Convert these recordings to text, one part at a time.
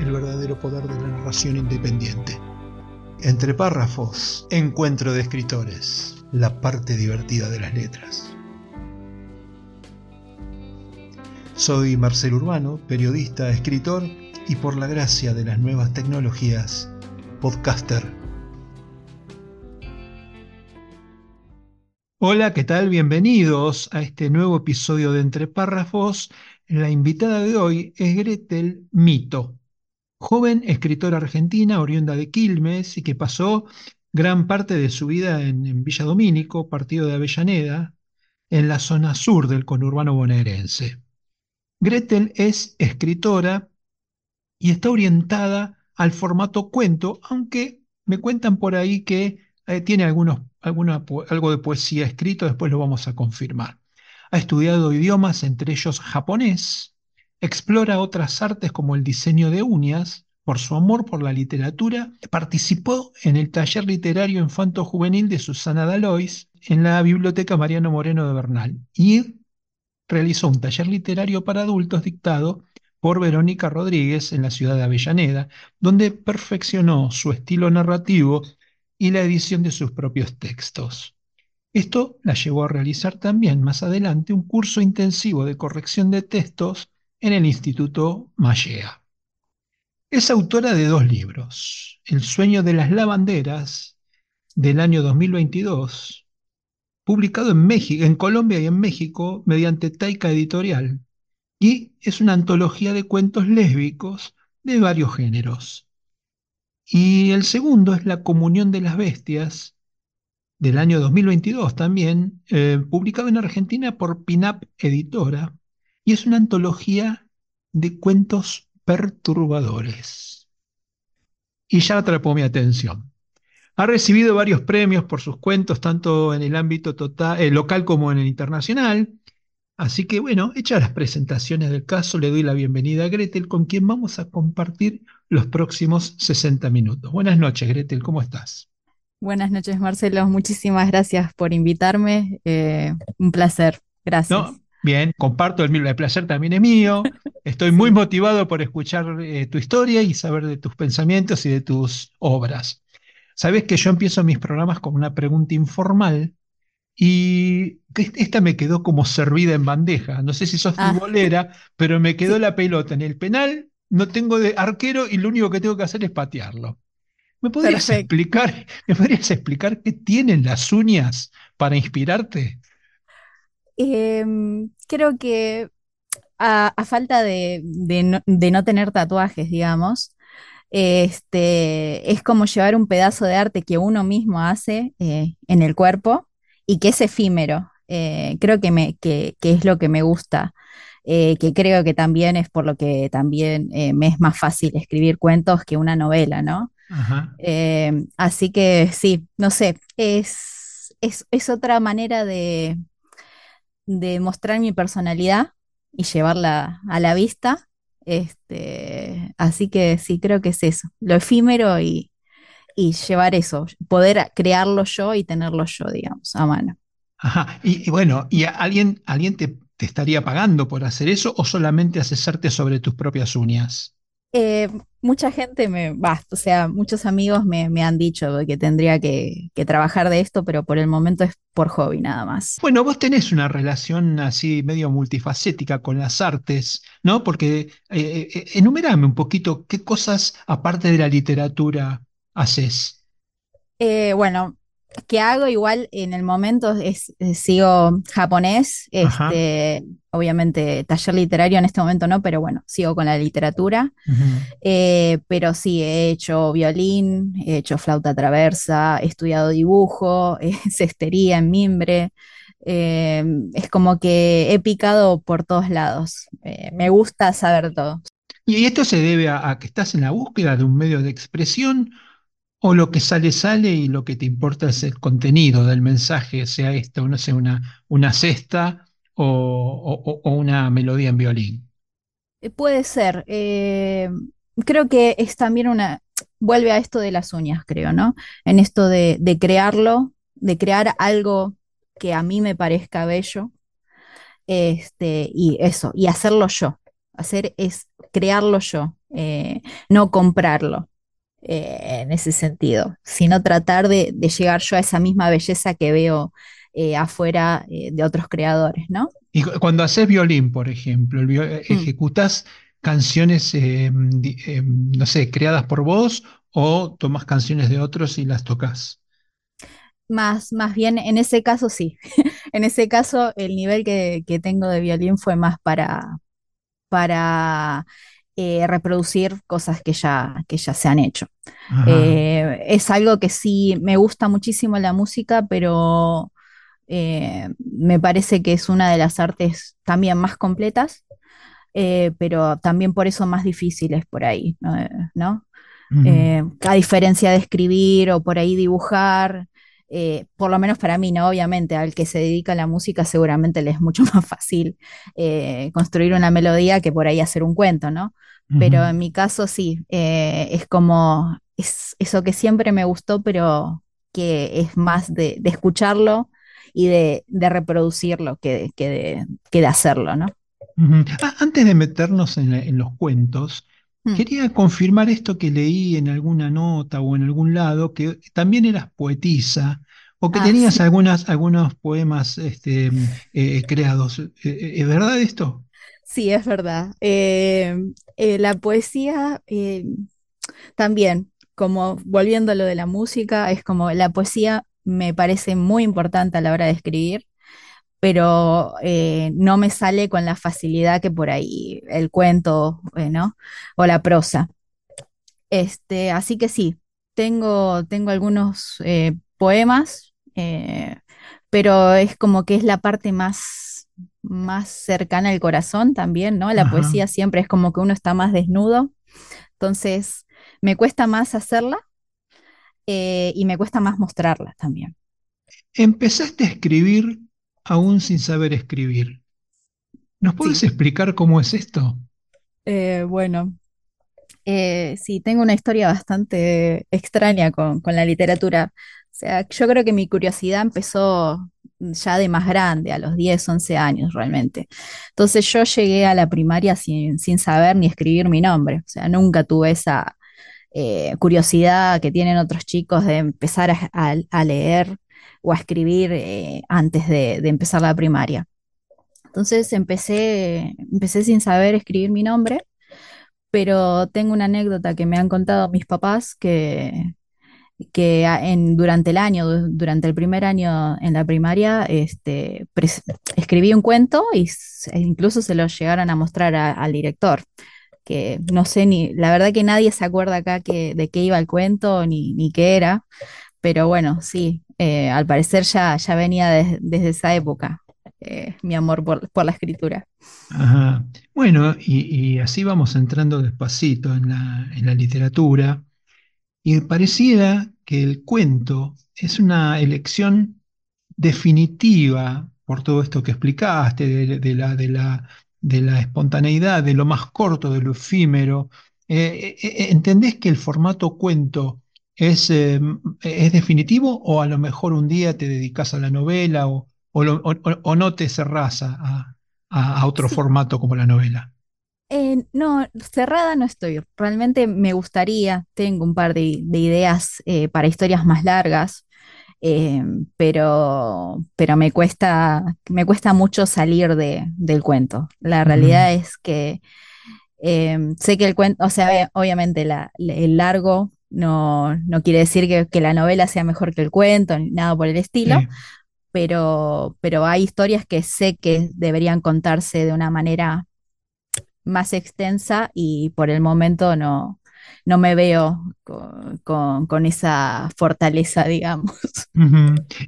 el verdadero poder de la narración independiente. Entre párrafos, encuentro de escritores, la parte divertida de las letras. Soy Marcel Urbano, periodista, escritor y por la gracia de las nuevas tecnologías, podcaster. Hola, ¿qué tal? Bienvenidos a este nuevo episodio de Entre Párrafos. La invitada de hoy es Gretel Mito joven escritora argentina oriunda de Quilmes y que pasó gran parte de su vida en, Villa Domínico, partido de Avellaneda, en la zona sur del conurbano bonaerense. Gretel es escritora y está orientada al formato cuento, aunque me cuentan por ahí que eh, tiene algunos, algo de poesía escrito, después lo vamos a confirmar. Ha estudiado idiomas, entre ellos japonés, Explora otras artes como el diseño de uñas. Por su amor por la literatura, participó en el taller literario infanto-juvenil de Susana Dalois en la Biblioteca Mariano Moreno de Bernal y realizó un taller literario para adultos dictado por Verónica Rodríguez en la ciudad de Avellaneda, donde perfeccionó su estilo narrativo y la edición de sus propios textos. Esto la llevó a realizar también más adelante un curso intensivo de corrección de textos en el Instituto Mallea. Es autora de dos libros, El sueño de las lavanderas, del año 2022, publicado en, México, en Colombia y en México mediante Taika Editorial, y es una antología de cuentos lésbicos de varios géneros. Y el segundo es La comunión de las bestias, del año 2022 también, eh, publicado en Argentina por Pinap Editora, y es una antología de cuentos perturbadores. Y ya atrapó mi atención. Ha recibido varios premios por sus cuentos, tanto en el ámbito total, eh, local como en el internacional. Así que bueno, hechas las presentaciones del caso, le doy la bienvenida a Gretel, con quien vamos a compartir los próximos 60 minutos. Buenas noches, Gretel, ¿cómo estás? Buenas noches, Marcelo. Muchísimas gracias por invitarme. Eh, un placer. Gracias. Bien, comparto el, el placer también es mío. Estoy muy motivado por escuchar eh, tu historia y saber de tus pensamientos y de tus obras. Sabes que yo empiezo mis programas con una pregunta informal y esta me quedó como servida en bandeja. No sé si sos ah. futbolera, pero me quedó la pelota en el penal. No tengo de arquero y lo único que tengo que hacer es patearlo. ¿Me podrías explicar, ¿me podrías explicar qué tienen las uñas para inspirarte? Em, creo que a, falta de, no, tener tatuajes, digamos, este, es como llevar un pedazo de arte que uno mismo hace eh, en el cuerpo y que es efímero. Eh, creo que, me, que, es lo que me gusta, eh, que creo que también es por lo que también me es más fácil escribir cuentos que una novela, ¿no? así que sí, no sé, es, es otra manera de, de mostrar mi personalidad y llevarla a la vista. Este, así que sí, creo que es eso, lo efímero y, llevar eso, poder crearlo yo y tenerlo yo, digamos, a mano. Ajá, y, bueno, ¿y alguien, alguien te, te, estaría pagando por hacer eso o solamente asesarte sobre tus propias uñas? Eh, mucha gente me, va, o sea, muchos amigos me, han dicho que tendría que, trabajar de esto, pero por el momento es por hobby nada más. Bueno, vos tenés una relación así medio multifacética con las artes, ¿no? Porque eh, eh, enumerame un poquito qué cosas, aparte de la literatura, haces. bueno, que hago igual en el momento es, eh, sigo japonés, este, obviamente taller literario en este momento no, pero bueno, sigo con la literatura, eh, pero sí, he hecho violín, he hecho flauta traversa, he estudiado dibujo, cestería en mimbre, eh, es como que he picado por todos lados, me gusta saber todo. ¿Y esto se debe a, a que estás en la búsqueda de un medio de expresión o lo que sale sale y lo que te importa es el contenido del mensaje, sea esto, no sé, una, una cesta o una melodía en violín? Eh, Puede ser. eh, creo que es también una, vuelve a esto de las uñas, creo, ¿no? En esto de, de crearlo, de crear algo que a mí me parezca bello, este, y eso, y hacerlo yo. Hacer es crearlo yo, eh, no comprarlo, eh, en ese sentido, sino tratar de, de llegar yo a esa misma belleza que veo eh, afuera eh, de otros creadores, ¿no? Y cu- cuando haces violín, por ejemplo, Mm. ¿ejecutás canciones, di- eh, no sé, creadas por vos o tomás canciones de otros y las tocas? Más, más bien, en ese caso sí. En ese caso, el nivel que, que tengo de violín fue más para, para eh, reproducir cosas que ya, que ya se han hecho. Eh, es algo que sí me gusta muchísimo la música, pero eh, me parece que es una de las artes también más completas, pero también por eso más difíciles por ahí, ¿no? A diferencia de escribir o por ahí dibujar, eh, por lo menos para mí, ¿no? Obviamente, al que se dedica a la música seguramente le es mucho más fácil eh, construir una melodía que por ahí hacer un cuento, ¿no? Pero en mi caso sí, eh, es como es eso que siempre me gustó, pero que es más de, de escucharlo y de, de reproducirlo que, que de, que de hacerlo, ¿no? Ah, antes de meternos en, la- en los cuentos, Mm. quería confirmar esto que leí en alguna nota o en algún lado, que también eras poetisa o que Ah, tenías sí. algunas, algunos poemas este, eh, creados. Eh, eh, ¿Es verdad esto? Sí, es verdad. Eh, eh, la poesía eh, también, como volviendo a lo de la música, es como la poesía me parece muy importante a la hora de escribir, pero eh, no me sale con la facilidad que por ahí el cuento, eh, ¿no? O la prosa. Este, así que sí, tengo, tengo algunos eh, poemas, pero es como que es la parte más, más cercana al corazón también, ¿no? La Ajá. poesía siempre es como que uno está más desnudo, entonces me cuesta más hacerla y me cuesta más mostrarla también. Empezaste a escribir aún sin saber escribir. ¿Nos puedes Sí, explicar cómo es esto? eh, bueno, eh, sí, tengo una historia bastante extraña con, con la literatura. O sea, yo creo que mi curiosidad empezó ya de más grande, a los 10 11 años realmente. Entonces yo llegué a la primaria sin, sin saber ni escribir mi nombre. O sea, nunca tuve esa eh, curiosidad que tienen otros chicos de empezar a, a- a leer o a escribir eh, antes de, empezar la primaria. Entonces empecé, empecé sin saber escribir mi nombre pero tengo una anécdota que me han contado mis papás que, que en, durante el año, du- durante el primer año en la primaria, este, escribí un cuento y e incluso se lo llegaron a mostrar al director, que no sé ni, la verdad que nadie se acuerda acá de qué iba el cuento ni, ni qué era, pero bueno, sí, eh, al parecer ya, ya venía des- desde esa época, eh, mi amor por, la escritura. Ajá. Bueno, y, así vamos entrando despacito en la, en la literatura. Y pareciera que el cuento es una elección definitiva por todo esto que explicaste, de, la, de la, de la espontaneidad, de lo más corto, de lo efímero. Eh, eh, ¿entendés que el formato cuento es, eh, es definitivo o a lo mejor un día te dedicas a la novela o, o lo- o- o- o no te cerrás a, a- a otro Sí, formato como la novela? Eh, no, cerrada no estoy. Realmente me gustaría, tengo un par de, de ideas eh, para historias más largas, eh, pero, pero me cuesta, me cuesta mucho salir de, del cuento. La realidad es que sé que el cuento, o sea, obviamente la- el largo no, no quiere decir que, que la novela sea mejor que el cuento, ni nada por el estilo, sí. pero, pero hay historias que sé que deberían contarse de una manera más extensa y por el momento no, no me veo con, con- con esa fortaleza, digamos.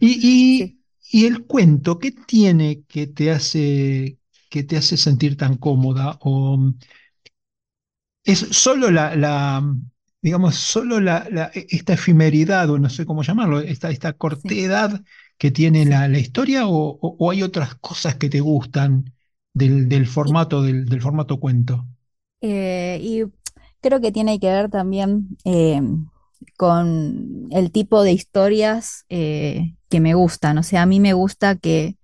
Y, y, y el cuento, ¿qué tiene que te hace, que te hace sentir tan cómoda? O, Es solo la, la, digamos, solo la, la- esta efemeridad, o no sé cómo llamarlo, esta, esta Sí, cortedad que tiene la, la historia, o, o- o hay otras cosas que te gustan del, del formato, del, del formato cuento. eh, y creo que tiene que ver también eh, con el tipo de historias eh, que me gustan. O sea, a mí me gusta que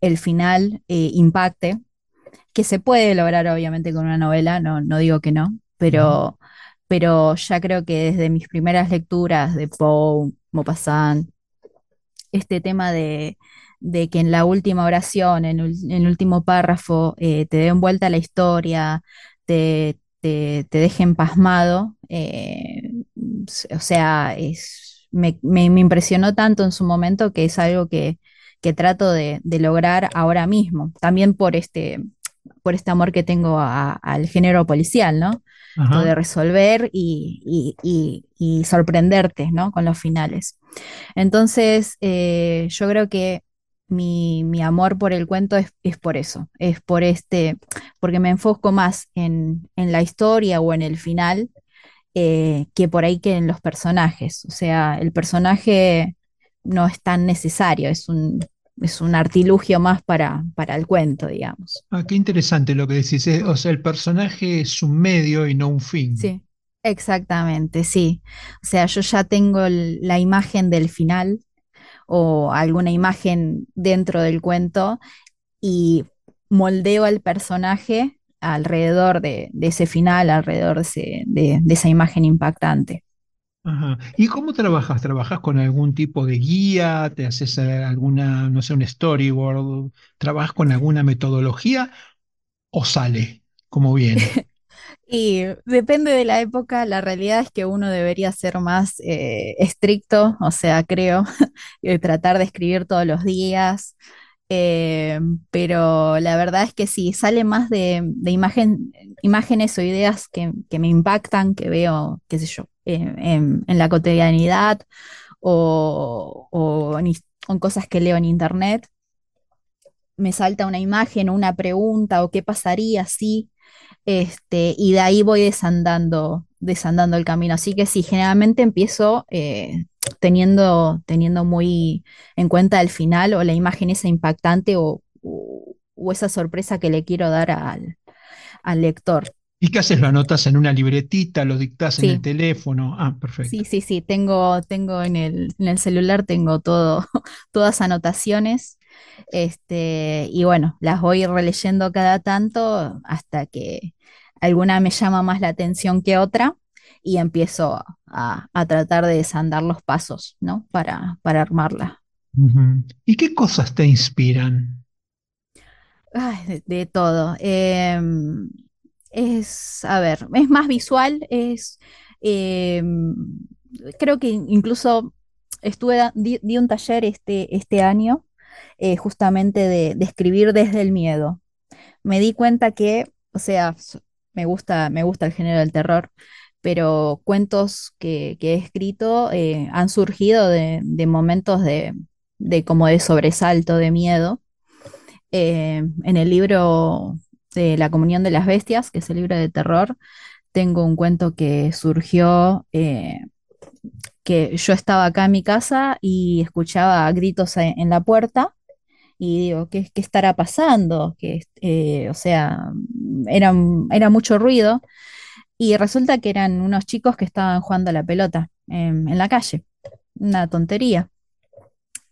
el final impacte, que se puede lograr obviamente con una novela, no, no digo que no, pero, pero ya creo que desde mis primeras lecturas de Poe, Maupassant, este tema de, que en la última oración, en, el último párrafo, eh, te den vuelta la historia, te, te, te dejen pasmado, eh, o sea, es, me, me- impresionó tanto en su momento que es algo que, que trato de, de lograr ahora mismo, también por este, por este amor que tengo al género policial, ¿no? De resolver y, y, y- y sorprenderte, ¿no? Con los finales. Entonces, eh, yo creo que mi, mi amor por el cuento es, es por eso, es por este, porque me enfoco más en, en la historia o en el final eh, que por ahí que en los personajes. O sea, el personaje no es tan necesario, es un, es un artilugio más para, para el cuento, digamos. Ah, qué interesante lo que decís. O sea, el personaje es un medio y no un fin. Sí, exactamente, sí. O sea, yo ya tengo el- la imagen del final o alguna imagen dentro del cuento y moldeo al personaje alrededor de, de ese final, alrededor de, ese- de- de esa imagen impactante. Ajá. ¿Y cómo trabajas? ¿Trabajas con algún tipo de guía? ¿Te haces eh, alguna, no sé, un storyboard? ¿Trabajas con alguna metodología o sale como viene? Y depende de la época, la realidad es que uno debería ser más eh, estricto, o sea, creo, tratar de escribir todos los días, eh, pero la verdad es que sí, sale más de, imagen, imágenes o ideas que me impactan, que veo, qué sé yo, en, la cotidianidad o, o en cosas que leo en internet. Me salta una imagen o una pregunta o qué pasaría si, este, y de ahí voy desandando, desandando el camino. Así que sí, generalmente empiezo eh, teniendo, teniendo muy en cuenta el final o la imagen esa impactante o, o- o esa sorpresa que le quiero dar al, al lector. ¿Y qué haces? ¿Lo anotas en una libretita? ¿Lo dictas en el Sí, teléfono? Ah, sí, perfecto. sí, sí, tengo, tengo en el, en el celular, tengo todo, todas anotaciones. Este, y bueno, las voy releyendo cada tanto hasta que alguna me llama más la atención que otra y empiezo a, a tratar de desandar los pasos, ¿no? Para, para armarla. ¿Y qué cosas te inspiran? Ay, de, de todo. Em, es, a ver, es más visual, es, em, creo que incluso estuve, di, un taller este, este año eh, justamente de, escribir desde el miedo. Me di cuenta que, o sea, me gusta, me gusta el género del terror, pero cuentos que, he escrito eh, han surgido de, de momentos de, de como de sobresalto, de miedo eh, en el libro de La Comunión de las Bestias, que es el libro de terror, tengo un cuento que surgió, eh, que yo estaba acá en mi casa y escuchaba gritos en, la puerta y digo, ¿qué, qué estará pasando? Que, eh, o sea, era, era mucho ruido y resulta que eran unos chicos que estaban jugando la pelota en la calle, una tontería.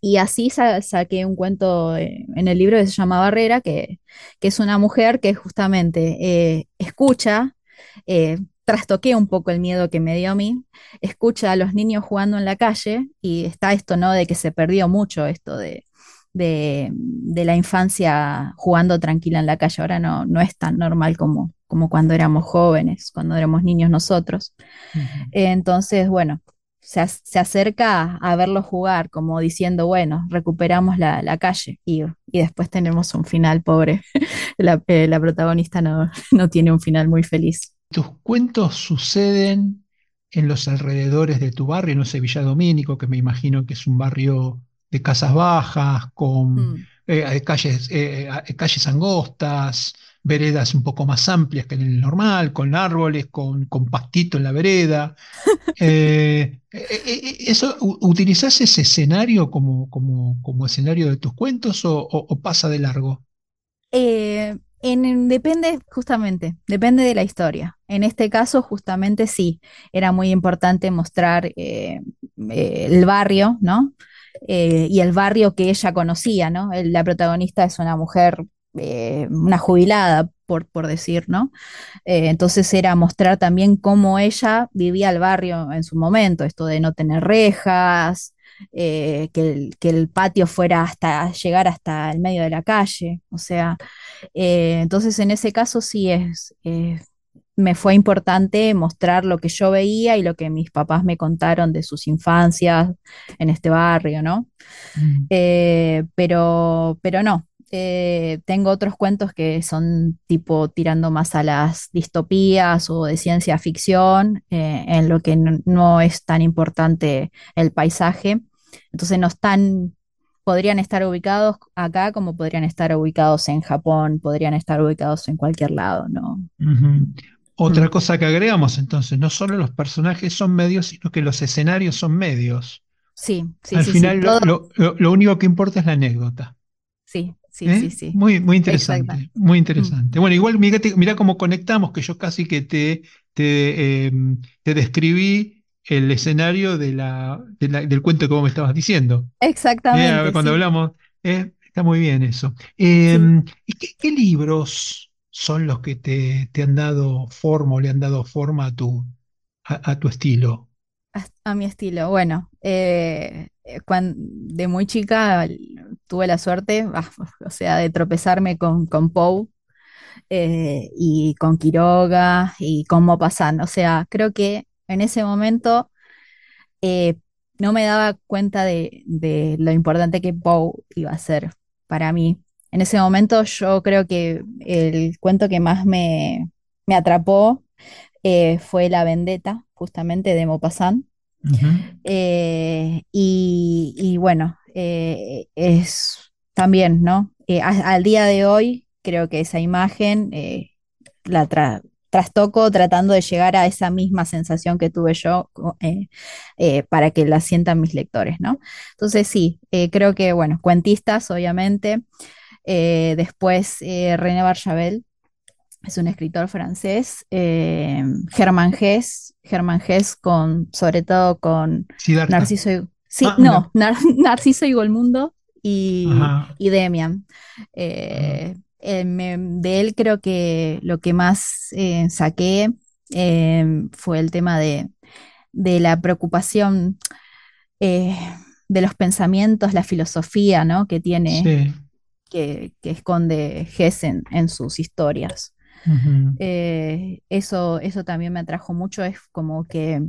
Y así sa- saqué un cuento eh, en el libro que se llama Barrera, que, que es una mujer que justamente eh, escucha, eh, trastoqué un poco el miedo que me dio a mí, escucha a los niños jugando en la calle y está esto, ¿no? De que se perdió mucho esto de, de, de la infancia jugando tranquila en la calle. Ahora no, no es tan normal como, como cuando éramos jóvenes, cuando éramos niños nosotros. Entonces, bueno, se, se acerca a verlo jugar, como diciendo, bueno, recuperamos la, la calle y, y después tenemos un final pobre. La, eh, la protagonista no, no tiene un final muy feliz. ¿Tus cuentos suceden en los alrededores de tu barrio? No sé, Villa Domínico, que me imagino que es un barrio de casas bajas, con Mm. eh, calles, eh, calles angostas. Veredas un poco más amplias que en el normal, con árboles, con, con pastito en la vereda. Eh, eh, eh, eso, ¿Utilizás ese escenario como, como, como escenario de tus cuentos o, pasa de largo? En, depende, justamente, depende de la historia. En este caso, justamente sí, era muy importante mostrar el barrio, ¿no? y el barrio que ella conocía, ¿no? la protagonista es una mujer eh, una jubilada, por, por decir, ¿no? Eh, entonces era mostrar también cómo ella vivía el barrio en su momento, esto de no tener rejas, eh, que, el, patio fuera hasta llegar hasta el medio de la calle, o sea, entonces en ese caso sí es, me fue importante mostrar lo que yo veía y lo que mis papás me contaron de sus infancias en este barrio, ¿no? Mm. pero, pero no, eh, tengo otros cuentos que son tipo tirando más a las distopías o de ciencia ficción, eh, en lo que no, es tan importante el paisaje. Entonces no están, podrían estar ubicados acá como podrían estar ubicados en Japón, podrían estar ubicados en cualquier lado, ¿no? Otra mm. cosa que agregamos entonces, no solo los personajes son medios, sino que los escenarios son medios. Sí, sí, Al final lo único que importa es la anécdota. Sí, Sí, ¿Eh? sí, sí. Muy, muy interesante, muy interesante. Mm. Bueno, igual mira, cómo conectamos, que yo casi que te, te, em, te describí el escenario de la, del cuento que vos me estabas diciendo. Exactamente. cuando hablamos, ¿eh? está muy bien eso. Em, ¿Y qué, libros son los que te, te, han dado forma o le han dado forma a tu, a tu estilo? a, mi estilo. Bueno, eh, cuando, de muy chica tuve la suerte, ah, o sea, de tropezarme con, con Poe eh, y con Quiroga y con Maupassant. O sea, creo que en ese momento eh, no me daba cuenta de, lo importante que Poe iba a ser para mí. En ese momento yo creo que el cuento que más me, me atrapó fue La Vendetta, justamente de Maupassant. Eh, y, bueno, eh, es también, ¿no? Eh, al día de hoy creo que esa imagen la trastoco tratando de llegar a esa misma sensación que tuve yo para que la sientan mis lectores, ¿no? Entonces sí, creo que, bueno, cuentistas, obviamente. después René Barjavel, es un escritor francés, eh, Germán Gess, Germán Gess con, sobre todo con Narciso y, sí, ah, no, Narciso y Golmundo y, Demian. Eh, de él creo que lo que más eh, saqué fue el tema de, la preocupación de los pensamientos, la filosofía ¿no? que tiene, que, esconde Gess en sus historias. Eh, eso, eso también me atrajo mucho, es como que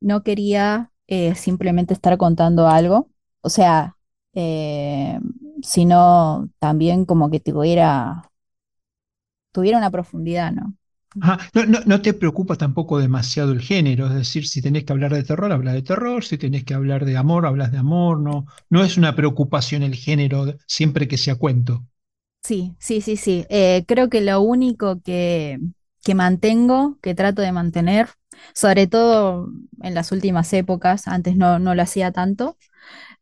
no quería eh, simplemente estar contando algo, o sea, eh, sino también como que tuviera, tuviera una profundidad, ¿no? No, no, te preocupa tampoco demasiado el género, es decir, si tenés que hablar de terror, hablas de terror, si tenés que hablar de amor, hablas de amor, no, no es una preocupación el género siempre que sea cuento. Sí, sí, sí, sí. Eh, creo que lo único que, mantengo, que trato de mantener, sobre todo en las últimas épocas, antes no, lo hacía tanto,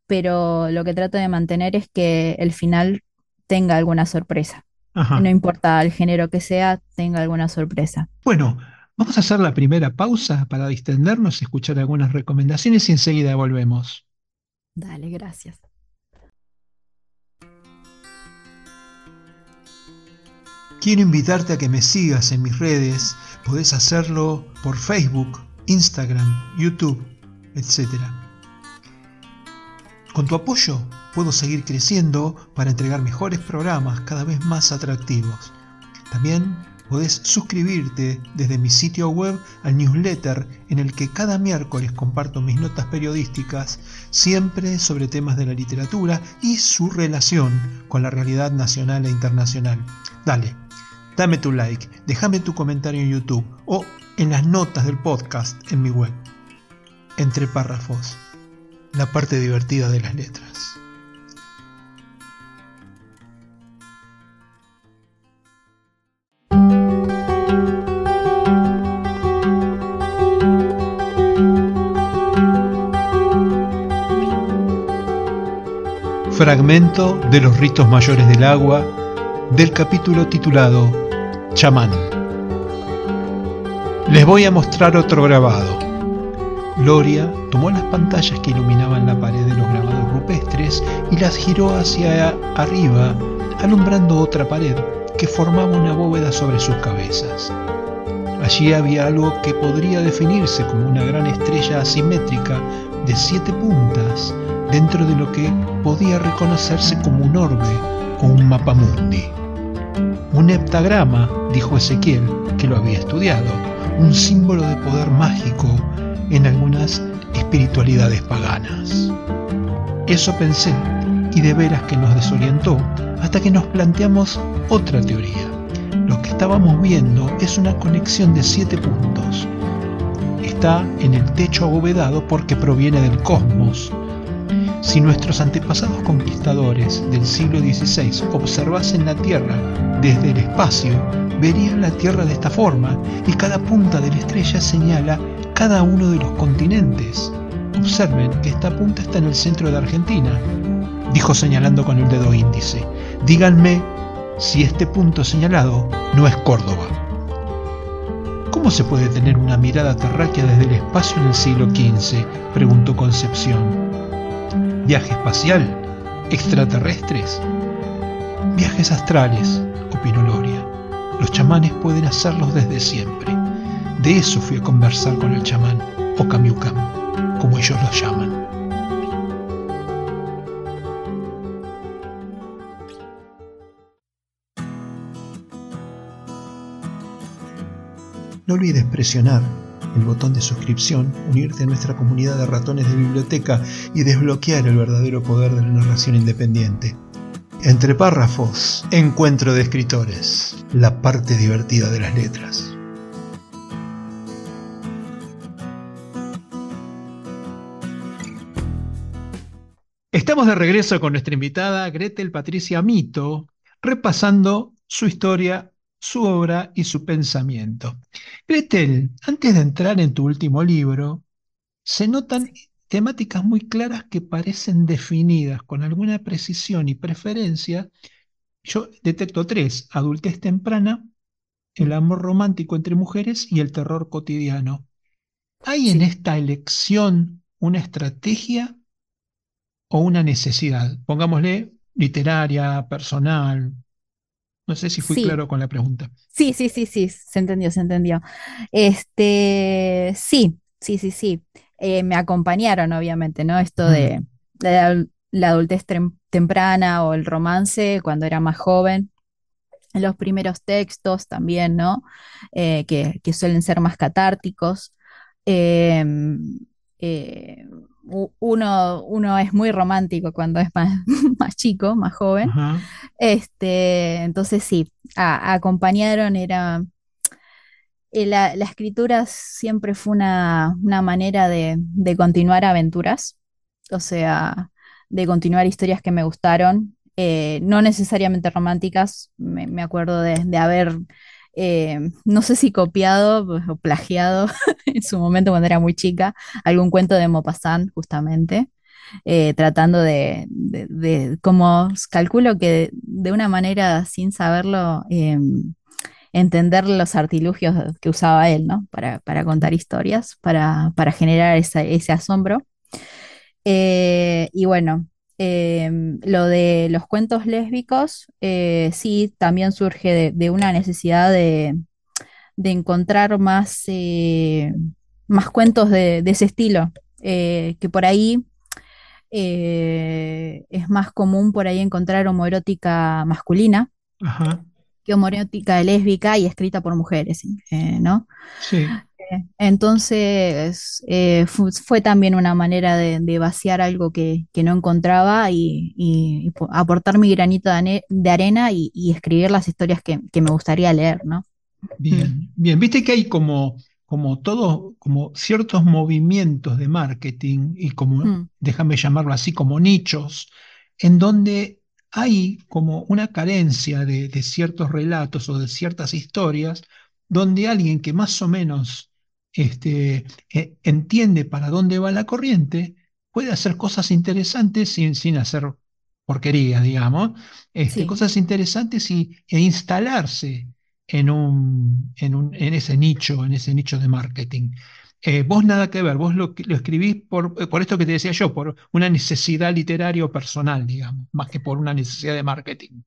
pero lo que trato de mantener es que el final tenga alguna sorpresa. No importa el género que sea, tenga alguna sorpresa. Bueno, vamos a hacer la primera pausa para distendernos, escuchar algunas recomendaciones y enseguida volvemos. Dale, gracias. Quiero invitarte a que me sigas en mis redes. Podés hacerlo por Facebook, Instagram, YouTube, etc. Con tu apoyo puedo seguir creciendo para entregar mejores programas cada vez más atractivos. También podés suscribirte desde mi sitio web al newsletter en el que cada miércoles comparto mis notas periodísticas, siempre sobre temas de la literatura y su relación con la realidad nacional e internacional. Dale, Dame tu like, déjame tu comentario en YouTube o en las notas del podcast en mi web. Entre párrafos, la parte divertida de las letras. Fragmento de los ritos mayores del agua del capítulo titulado Chamán. Les voy a mostrar otro grabado. Gloria tomó las pantallas que iluminaban la pared de los grabados rupestres y las giró hacia arriba, alumbrando otra pared que formaba una bóveda sobre sus cabezas. Allí había algo que podría definirse como una gran estrella asimétrica de siete puntas dentro de lo que podía reconocerse como un orbe o un mapa mundi. Un heptagrama, dijo Ezequiel, que lo había estudiado, un símbolo de poder mágico en algunas espiritualidades paganas. Eso pensé y de veras que nos desorientó hasta que nos planteamos otra teoría. Lo que estábamos viendo es una conexión de siete puntos. Está en el techo abovedado porque proviene del cosmos. Si nuestros antepasados conquistadores del siglo XVI observasen la Tierra desde el espacio, verían la Tierra de esta forma y cada punta de la estrella señala cada uno de los continentes. Observen que esta punta está en el centro de Argentina, dijo señalando con el dedo índice. Díganme si este punto señalado no es Córdoba. ¿Cómo se puede tener una mirada terráquea desde el espacio en el siglo XV? preguntó Concepción. ¿Viaje espacial? ¿Extraterrestres? Viajes astrales, Los chamanes pueden hacerlos desde siempre. De eso fui a conversar con el chamán, o Kamiukam, como ellos lo llaman. No olvides presionar el botón de suscripción, unirte a nuestra comunidad de ratones de biblioteca y desbloquear el verdadero poder de la narración independiente. Entre párrafos, encuentro de escritores, la parte divertida de las letras. Estamos de regreso con nuestra invitada Gretel Patricia Mito, repasando su historia su obra y su pensamiento. Gretel, antes de entrar en tu último libro, se notan temáticas muy claras que parecen definidas con alguna precisión y preferencia. Yo detecto tres, adultez temprana, el amor romántico entre mujeres y el terror cotidiano. ¿Hay en esta elección una estrategia o una necesidad? Pongámosle literaria, personal, no sé si fui claro con la pregunta. Sí, sí, sí, sí, se entendió, se entendió. Este, sí, sí, sí, sí. Eh, me acompañaron, obviamente, ¿no? Esto de, la, adultez temprana o el romance cuando era más joven. Los primeros textos también, ¿no? Eh, que, suelen ser más catárticos. Em, eh, uno, uno es muy romántico cuando es más, más chico, más joven. Este, entonces sí, acompañaron, era... Eh, la, escritura siempre fue una, manera de, continuar aventuras, o sea, de continuar historias que me gustaron, eh, no necesariamente románticas, me, acuerdo de, haber eh, no sé si copiado o plagiado en su momento cuando era muy chica, algún cuento de Maupassant, justamente, tratando de, como calculo que de, una manera sin saberlo, em, entender los artilugios que usaba él, ¿no? Para, contar historias, para, generar ese asombro. Eh, y bueno, Em, lo de los cuentos lésbicos, eh, sí, también surge de, una necesidad de, encontrar más, eh, más cuentos de, ese estilo, que por ahí es más común por ahí encontrar homoerótica masculina que homoerótica lésbica y escrita por mujeres, ¿no? Sí. Entonces eh, fue, también una manera de, vaciar algo que, no encontraba y, aportar mi granito de, arena y, escribir las historias que, me gustaría leer, ¿no? Bien, bien. Viste que hay como, como todos, como ciertos movimientos de marketing y como, mm. déjame llamarlo así, como nichos, en donde hay como una carencia de ciertos relatos o de ciertas historias donde alguien que más o menos este, eh, entiende para dónde va la corriente, puede hacer cosas interesantes sin, sin hacer porquerías, digamos, este, Sí, cosas interesantes y, e instalarse en un, en un, en ese nicho, en ese nicho de marketing. Eh, vos nada que ver, vos lo, lo escribís por, eh, por esto que te decía yo, por una necesidad literaria o personal, digamos, más que por una necesidad de marketing.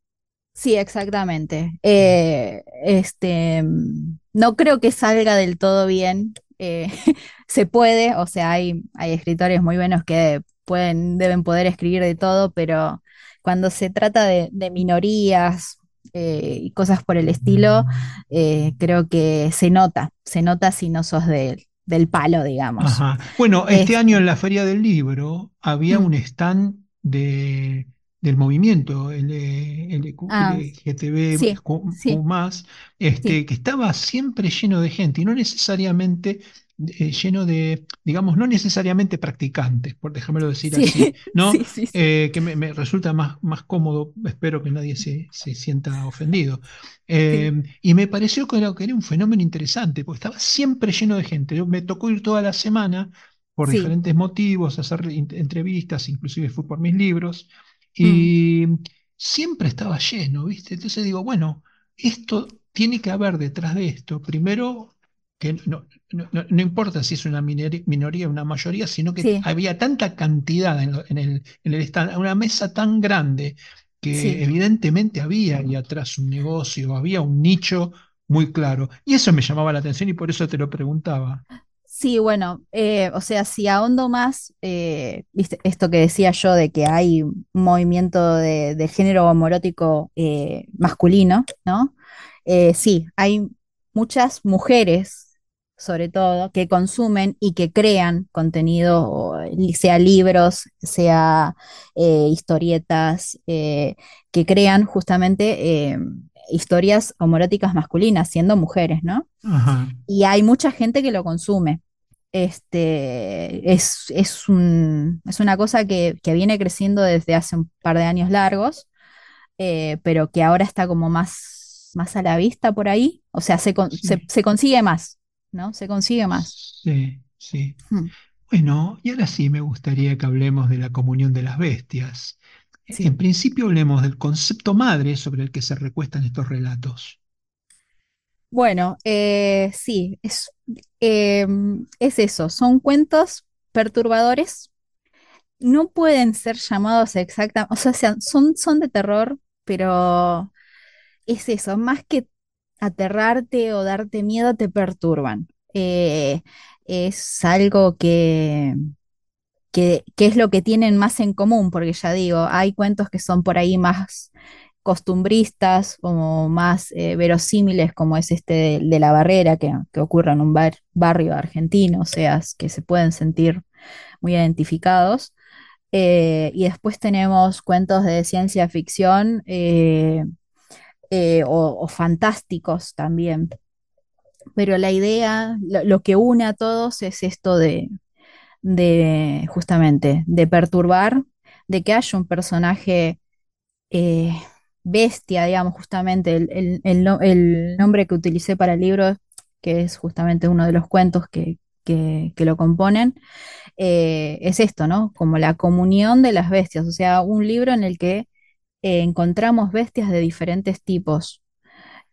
sí, exactamente. Eh, este, mm, no creo que salga del todo bien. eh, se puede, o sea, hay, hay escritores muy buenos que pueden, deben poder escribir de todo, pero cuando se trata de, de minorías eh, y cosas por el estilo, eh, creo que se nota, se nota si no sos del del palo, digamos. Ajá. Bueno, este año en la Feria del Libro había mm, un stand de, del movimiento L- LQ ah, sí, sí, este, que estaba siempre lleno de gente y no necesariamente eh, lleno de, digamos, no necesariamente practicantes, por dejármelo decir sí, así, ¿no? sí, sí, Eh, que me, me resulta más, más cómodo, espero que nadie se, se sienta ofendido. Eh, y me pareció que era, que era un fenómeno interesante, porque estaba siempre lleno de gente. Yo- me tocó ir toda la semana por diferentes motivos, hacer entrevistas, inclusive fui por mis libros, mm. y siempre estaba lleno, ¿viste? Entonces digo, bueno, esto tiene que haber detrás de esto, primero, que no, no- no- importa si es una minoría o una mayoría, sino que Sí, había tanta cantidad en, lo- en el, en el stand, una mesa tan grande que sí, evidentemente había ahí atrás un negocio, había un nicho muy claro. Y eso me llamaba la atención y por eso te lo preguntaba. sí, bueno, eh, o sea, si ahondo más, eh, viste, esto que decía yo de que hay un movimiento de, de género homoerótico eh, masculino, ¿no? Eh, sí, hay muchas mujeres, sobre todo, que consumen y que crean contenido, sea libros, sea eh, historietas, eh, que crean justamente eh, historias homoeróticas masculinas, siendo mujeres, ¿no? Ajá, y hay mucha gente que lo consume. Este, es, es, un- es una cosa que, que viene creciendo desde hace un par de años largos, pero que ahora está como más, más a la vista por ahí. O sea, se, con- se consigue más, ¿no? Se consigue más. sí, sí. Hmm, Bueno, y ahora sí me gustaría que hablemos de la comunión de las bestias. En principio hablemos del concepto madre sobre el que se recuestan estos relatos. Bueno, eh, sí, es, eh, es eso. Son cuentos perturbadores. No pueden ser llamados exactamente, o sea, son, son de terror, pero es eso, más que aterrarte o darte miedo, te perturban. Eh, es algo que, que, es lo que tienen más en común, porque ya digo, hay cuentos que son por ahí más costumbristas o más eh, verosímiles, como es este de, la barrera, que, que ocurre en un bar- barrio argentino, o sea, que se pueden sentir muy identificados. Eh, y después tenemos cuentos de ciencia ficción eh, o, fantásticos también. Pero la idea, lo, que une a todos es esto de, de justamente, de perturbar, de que haya un personaje eh, bestia, digamos, justamente el, el- el no- el nombre que utilicé para el libro, que es justamente uno de los cuentos que, que- que lo componen, eh, es esto, ¿no? Como la comunión de las bestias, o sea, un libro en el que eh, encontramos bestias de diferentes tipos,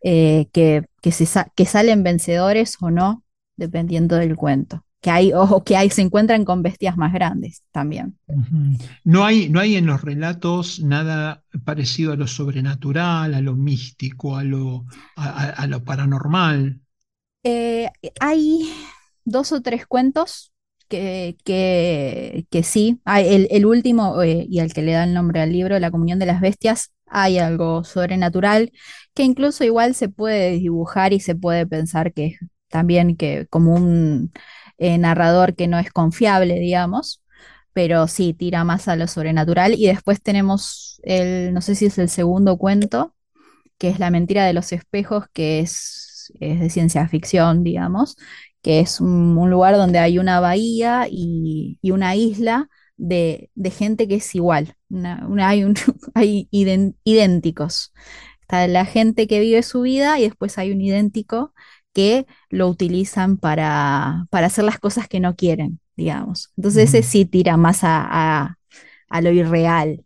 eh, que, que, se sa- que salen vencedores o no, dependiendo del cuento. Que hay, o que hay, se encuentran con bestias más grandes también. No hay, no hay en los relatos nada parecido a lo sobrenatural, a lo místico, a lo, a, a- a lo paranormal. Eh, hay dos o tres cuentos que, que, sí. El, el último eh, y al que le da el nombre al libro, La Comunión de las Bestias, hay algo sobrenatural que incluso igual se puede dibujar y se puede pensar que también que como un eh, narrador que no es confiable, digamos. Pero sí, tira más a lo sobrenatural. Y después tenemos el, no sé si es el segundo cuento, que es La mentira de los espejos, que es, es de ciencia ficción, digamos, que es un, un lugar donde hay una bahía y, y una isla de, de gente que es igual, una- una- hay, un- hay idénticos. Está la gente que vive su vida y después hay un idéntico que lo utilizan para, para hacer las cosas que no quieren, digamos. Entonces ese sí tira más a, a- a lo irreal.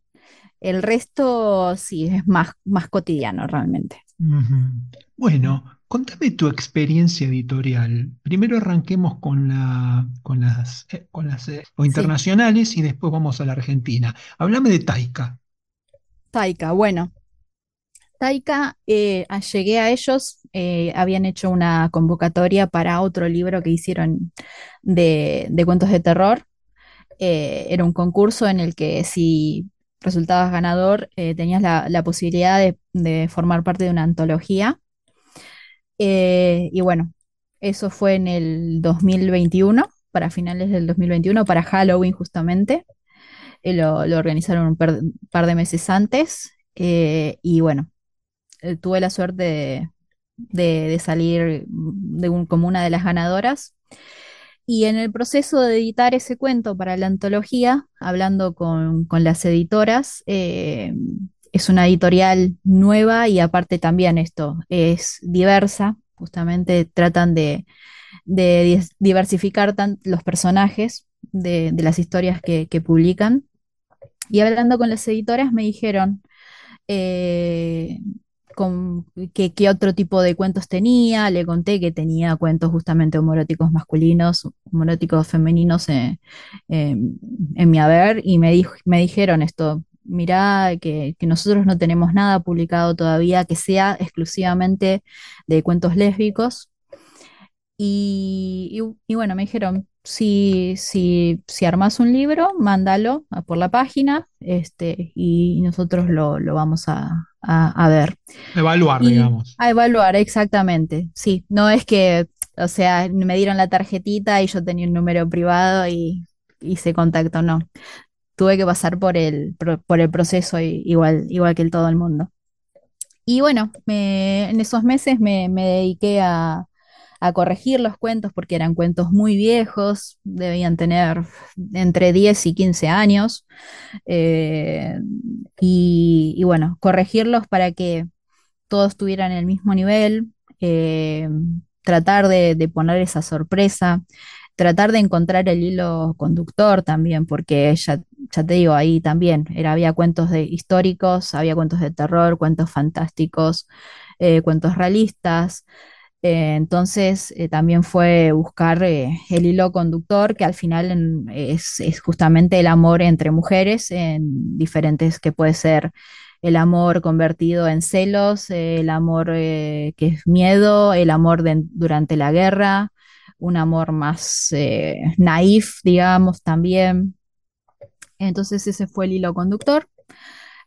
El resto sí es más, más cotidiano realmente. Bueno, contame tu experiencia editorial. Primero arranquemos con la, con las, eh, con las eh, o Sí, internacionales y después vamos a la Argentina. Háblame de Taika. Taika, bueno. Taika, eh, a- llegué a ellos, eh, habían hecho una convocatoria para otro libro que hicieron de, de cuentos de terror. Eh, era un concurso en el que si resultabas ganador, eh, tenías la, la posibilidad de, de formar parte de una antología. Eh, y bueno, eso fue en el 2021, para finales del 2021, para Halloween justamente. Eh, lo, lo organizaron un par, de meses antes. eh, y bueno, tuve la suerte de, de- salir de un- como una de las ganadoras. Y en el proceso de editar ese cuento para la antología, hablando con, con las editoras, es una editorial nueva y aparte también esto es diversa, justamente tratan de, diversificar los personajes de, las historias que, publican. Y hablando con las editoras me dijeron, eh, qué, otro tipo de cuentos tenía. Le conté que tenía cuentos justamente homoeróticos masculinos, homoeróticos femeninos eh, eh, en mi haber y me, me dijeron esto. Mirá, que, que nosotros no tenemos nada publicado todavía que sea exclusivamente de cuentos lésbicos. Y, y- y bueno, me dijeron, si, si, si armas un libro, mándalo a- por la página, este, y nosotros lo, lo vamos a, a- a ver. Evaluar, Y digamos. a evaluar, exactamente. Sí, no es que, o sea, me dieron la tarjetita y yo tenía un número privado y hice contacto, no. Tuve que pasar por el, por, el proceso igual, igual que el todo el mundo. Y bueno, en esos meses me, me dediqué a, a corregir los cuentos porque eran cuentos muy viejos, debían tener entre 10 y 15 años. eh, y, bueno, corregirlos para que todos tuvieran el mismo nivel, eh, tratar de, de poner esa sorpresa, tratar de encontrar el hilo conductor también, porque ya, ya te digo, ahí también era, había cuentos de históricos, había cuentos de terror, cuentos fantásticos, eh, cuentos realistas. Eh, entonces eh, también fue buscar el hilo conductor, que al final es, es justamente el amor entre mujeres, en diferentes, que puede ser el amor convertido en celos, el amor que es miedo, el amor durante la guerra, un amor más naif, digamos, también. Entonces ese fue el hilo conductor.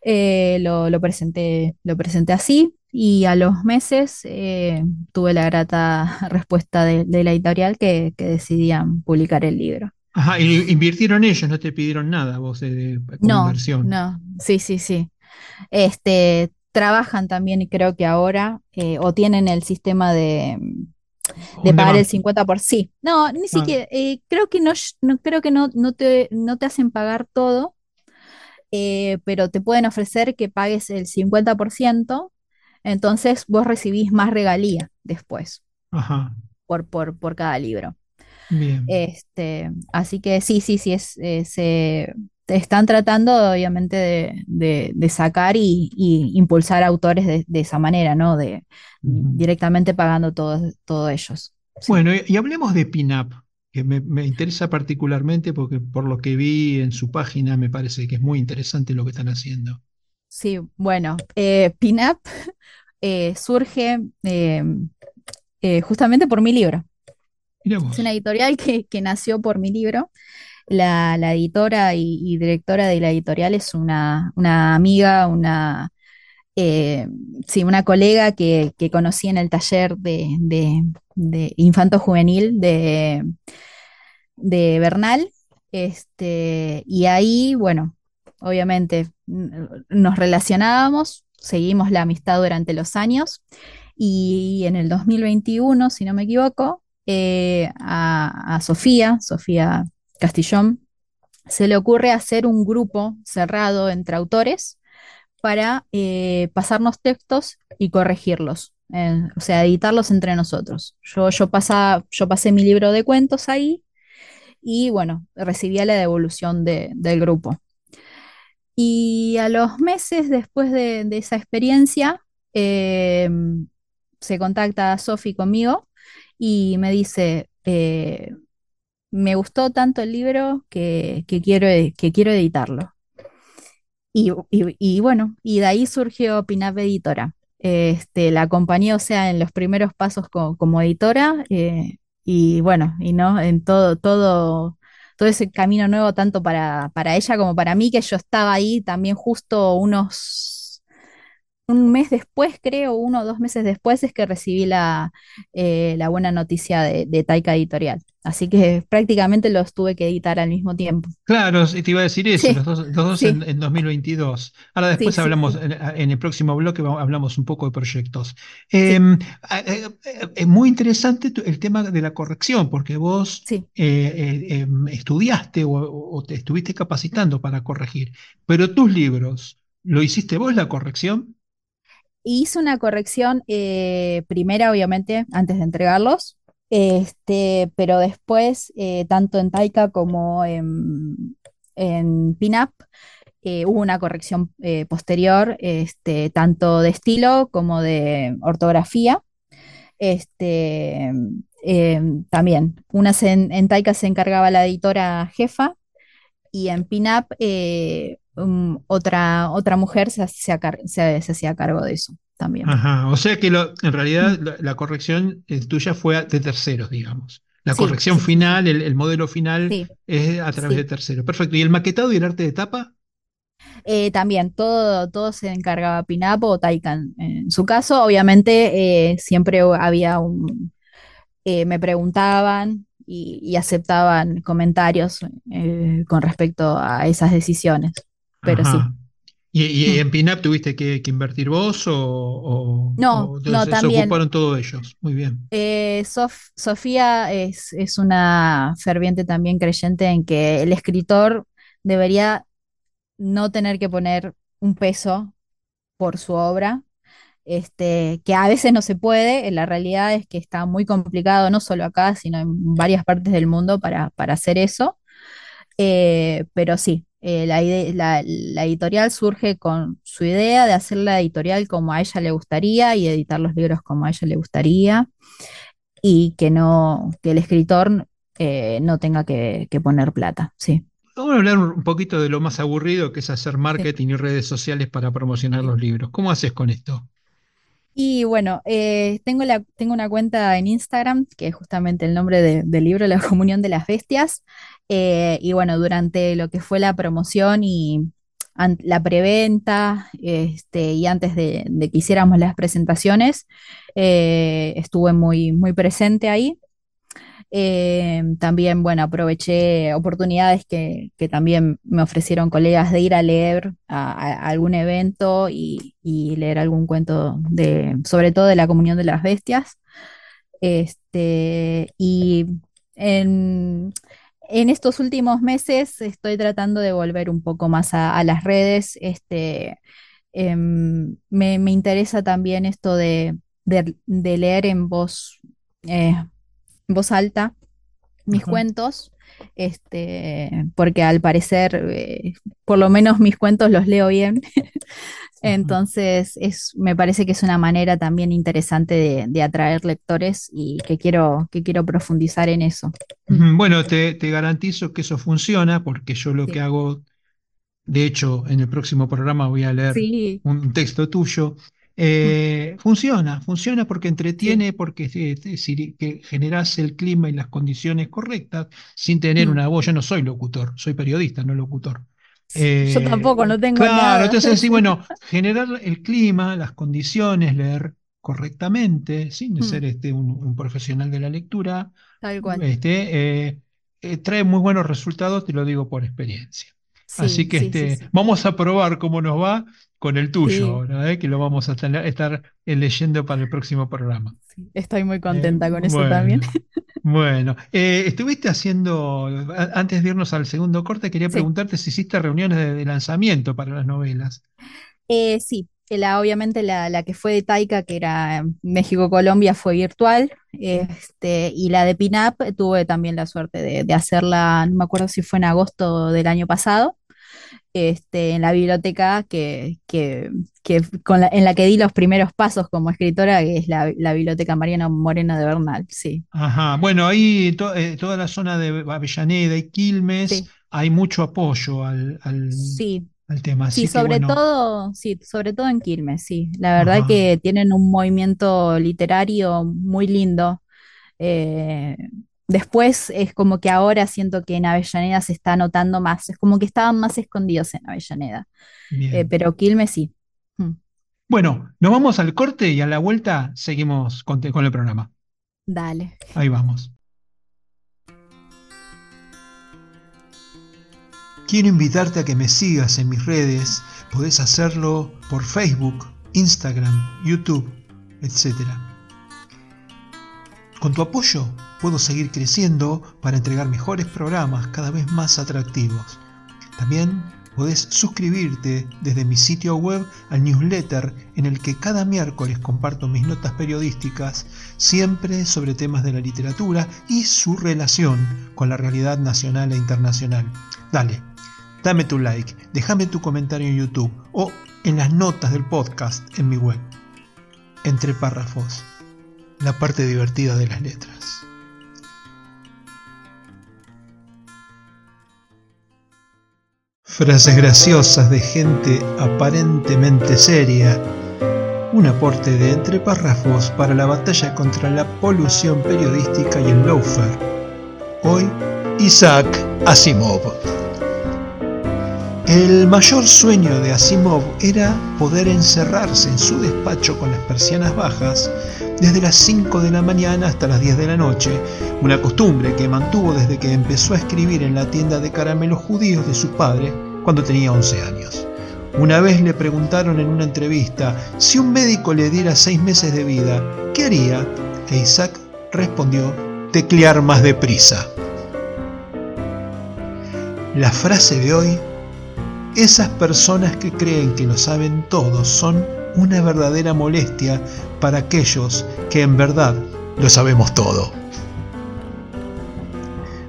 Eh, lo, lo presenté, lo presenté así y a los meses eh, tuve la grata respuesta de, de la editorial que, que decidían publicar el libro. Ajá, y invirtieron ellos, no te pidieron nada vos de- No, inversión. no, sí, sí, sí. Este, trabajan también y creo que ahora eh, o tienen el sistema de, de pagar el demand. 50%. Sí, no, ni Ah, siquiera, eh, creo que no, no creo que no, no te, no te hacen pagar todo, eh, pero te pueden ofrecer que pagues el 50%, entonces vos recibís más regalía después ajá, por, por, por cada libro. bien. Este, así que sí, sí, sí, es, eh, están tratando obviamente de, de- de sacar y, y impulsar autores de, de esa manera, ¿no? De directamente pagando todos todo ellos. Sí. Bueno, y, hablemos de Pinup, que me, me interesa particularmente porque por lo que vi en su página me parece que es muy interesante lo que están haciendo. Sí, bueno, eh, Pinup eh, surge eh, eh, justamente por mi libro. Es una editorial que, que nació por mi libro. La, editora y, directora de la editorial es una, una amiga, una, eh, sí, una colega que, que conocí en el taller de, de, infanto juvenil de, Bernal. Este, y ahí, bueno, obviamente n- nos relacionábamos, seguimos la amistad durante los años y en el 2021, si no me equivoco, eh, a Sofía, Sofía Castillón, se le ocurre hacer un grupo cerrado entre autores para eh, pasarnos textos y corregirlos, o sea, editarlos entre nosotros. Yo, yo, yo pasé mi libro de cuentos ahí y bueno, recibía la devolución de, del grupo. Y a los meses después de, esa experiencia, eh, se contacta Sofi conmigo y me dice, eh, me gustó tanto el libro que, quiero, que quiero editarlo. Y, bueno, y de ahí surgió Pinap Editora. Este, la acompañé, o sea, en los primeros pasos co- como, editora, eh, y bueno, y no, en todo, todo, todo ese camino nuevo, tanto para, para ella como para mí, que yo estaba ahí también justo unos, un mes después, creo, uno o dos meses después, es que recibí la, eh, la buena noticia de, de Taika Editorial. Así que prácticamente los tuve que editar al mismo tiempo. Claro, te iba a decir eso, los dos, los dos en, sí, en 2022. Ahora después sí, hablamos, en, en el próximo bloque hablamos un poco de proyectos. Sí, Eh, eh, es muy interesante el tema de la corrección, porque vos em, estudiaste o, o te estuviste capacitando para corregir, pero tus libros, ¿lo hiciste vos la corrección? Hice una corrección eh, primera, obviamente, antes de entregarlos, este, pero después, eh, tanto en Taika como en, en Pinup, eh, hubo una corrección posterior, este, tanto de estilo como de ortografía. Este, eh, también, en, Taika se encargaba la editora jefa y en Pinup um, otra, otra mujer se, hacía se se hacía cargo de eso también. Ajá, o sea que lo- en realidad Mm, la, la corrección eh, tuya fue de terceros, digamos. La Sí, corrección sí, final, el, el modelo final sí, es a través de terceros. Perfecto. ¿Y el maquetado y el arte de tapa? Eh, también todo, todo se encargaba Pinapo o Taikan. En su caso, obviamente, eh, siempre había un, me preguntaban y, y aceptaban comentarios con respecto a esas decisiones. Pero sí. ¿Y, y Mm. en PINAP tuviste que, que invertir vos o, o- No, o no, se también. ocuparon todos ellos? Muy bien. eh, Sof- Sofía es, es una ferviente también creyente en que el escritor debería no tener que poner un peso por su obra, este, que a veces no se puede, la realidad es que está muy complicado, no solo acá, sino en varias partes del mundo para, para hacer eso. Eh, pero sí, eh, la, ide- la, la editorial surge con su idea de hacer la editorial como a ella le gustaría y editar los libros como a ella le gustaría y que no, que el escritor eh, no tenga que, que poner plata, sí. Vamos a hablar un poquito de lo más aburrido que es hacer Sí. marketing y redes sociales para promocionar los libros. ¿Cómo haces con esto? Y bueno, eh, tengo, la, tengo una cuenta en Instagram, que es justamente el nombre de- del libro, La Comunión de las Bestias. eh, y bueno, durante lo que fue la promoción y la preventa, este, y antes de, de que hiciéramos las presentaciones, eh, estuve muy, muy presente ahí. Eh, también, bueno, aproveché oportunidades que, que también me ofrecieron colegas de ir a leer a, algún evento y, leer algún cuento de, sobre todo de la comunión de las bestias. Este, y en, estos últimos meses estoy tratando de volver un poco más a, las redes. Este, em, me, me interesa también esto de, de- leer en voz, eh, voz alta mis cuentos, este, porque al parecer, eh, por lo menos mis cuentos los leo bien. Entonces, es, me parece que es una manera también interesante de, de atraer lectores y que quiero, que quiero profundizar en eso. Bueno, te, te garantizo que eso funciona porque yo lo que hago De hecho, en el próximo programa voy a leer sí, un texto tuyo. Eh, funciona, funciona porque sí, entretiene, porque eh, te- si- que generas el clima y las condiciones correctas sin tener mm, una voz. Yo no soy locutor, soy periodista, no locutor. Yo tampoco, Eh, no tengo claro, nada. entonces sí, bueno, generar el clima, las condiciones, leer correctamente, sin mm, ser este, un, un profesional de la lectura, tal cual. este, eh, trae muy buenos resultados, te lo digo por experiencia. Así Sí, que sí, este, sí. vamos a probar cómo nos va con el tuyo ahora, ¿eh? que lo vamos a tener- estar eh, leyendo para el próximo programa. Estoy muy Eh, contenta con eso también. bueno, bueno. Eh, estuviste haciendo, a- antes de irnos al segundo corte, quería preguntarte si hiciste reuniones de, de lanzamiento para las novelas. Eh, sí, que la, obviamente la, la que fue de Taika, que era México-Colombia, fue virtual. Este, y la de Pinup tuve también la suerte de, de hacerla, no me acuerdo si fue en agosto del año pasado. Este, en la biblioteca que, que, que con la, en la que di los primeros pasos como escritora, que es la, la Biblioteca Mariano Moreno de Bernal, sí. Ajá, bueno, ahí to- eh, toda la zona de Avellaneda y Quilmes Sí, hay mucho apoyo al, al, sí, tema, sí, así que sobre bueno, todo, sí, sobre todo en Quilmes, sí. La verdad ajá, que tienen un movimiento literario muy lindo. Eh, después es como que ahora siento que en Avellaneda se está notando más, es como que estaban más escondidos en Avellaneda, Eh, pero Quilmes sí. Mm, Bueno, nos vamos al corte y a la vuelta seguimos con, con el programa. Dale. Ahí vamos. Quiero invitarte a que me sigas en mis redes. Podés hacerlo por Facebook, Instagram, YouTube, etc. Con tu apoyo puedo seguir creciendo para entregar mejores programas cada vez más atractivos. También podés suscribirte desde mi sitio web al newsletter en el que cada miércoles comparto mis notas periodísticas, siempre sobre temas de la literatura y su relación con la realidad nacional e internacional. Dale, dame tu like, déjame tu comentario en YouTube o en las notas del podcast en mi web. Entre párrafos, la parte divertida de las letras. Frases graciosas de gente aparentemente seria. Un aporte de entre párrafos para la batalla contra la polución periodística y el lawfare. Hoy, Isaac Asimov. El mayor sueño de Asimov era poder encerrarse en su despacho con las persianas bajas desde las 5 de la mañana hasta las 10 de la noche, una costumbre que mantuvo desde que empezó a escribir en la tienda de caramelos judíos de su padre cuando tenía 11 años. Una vez le preguntaron en una entrevista si un médico le diera 6 meses de vida, ¿qué haría? E Isaac respondió, teclear más deprisa. La frase de hoy esas personas que creen que lo saben todo son una verdadera molestia para aquellos que en verdad lo sabemos todo.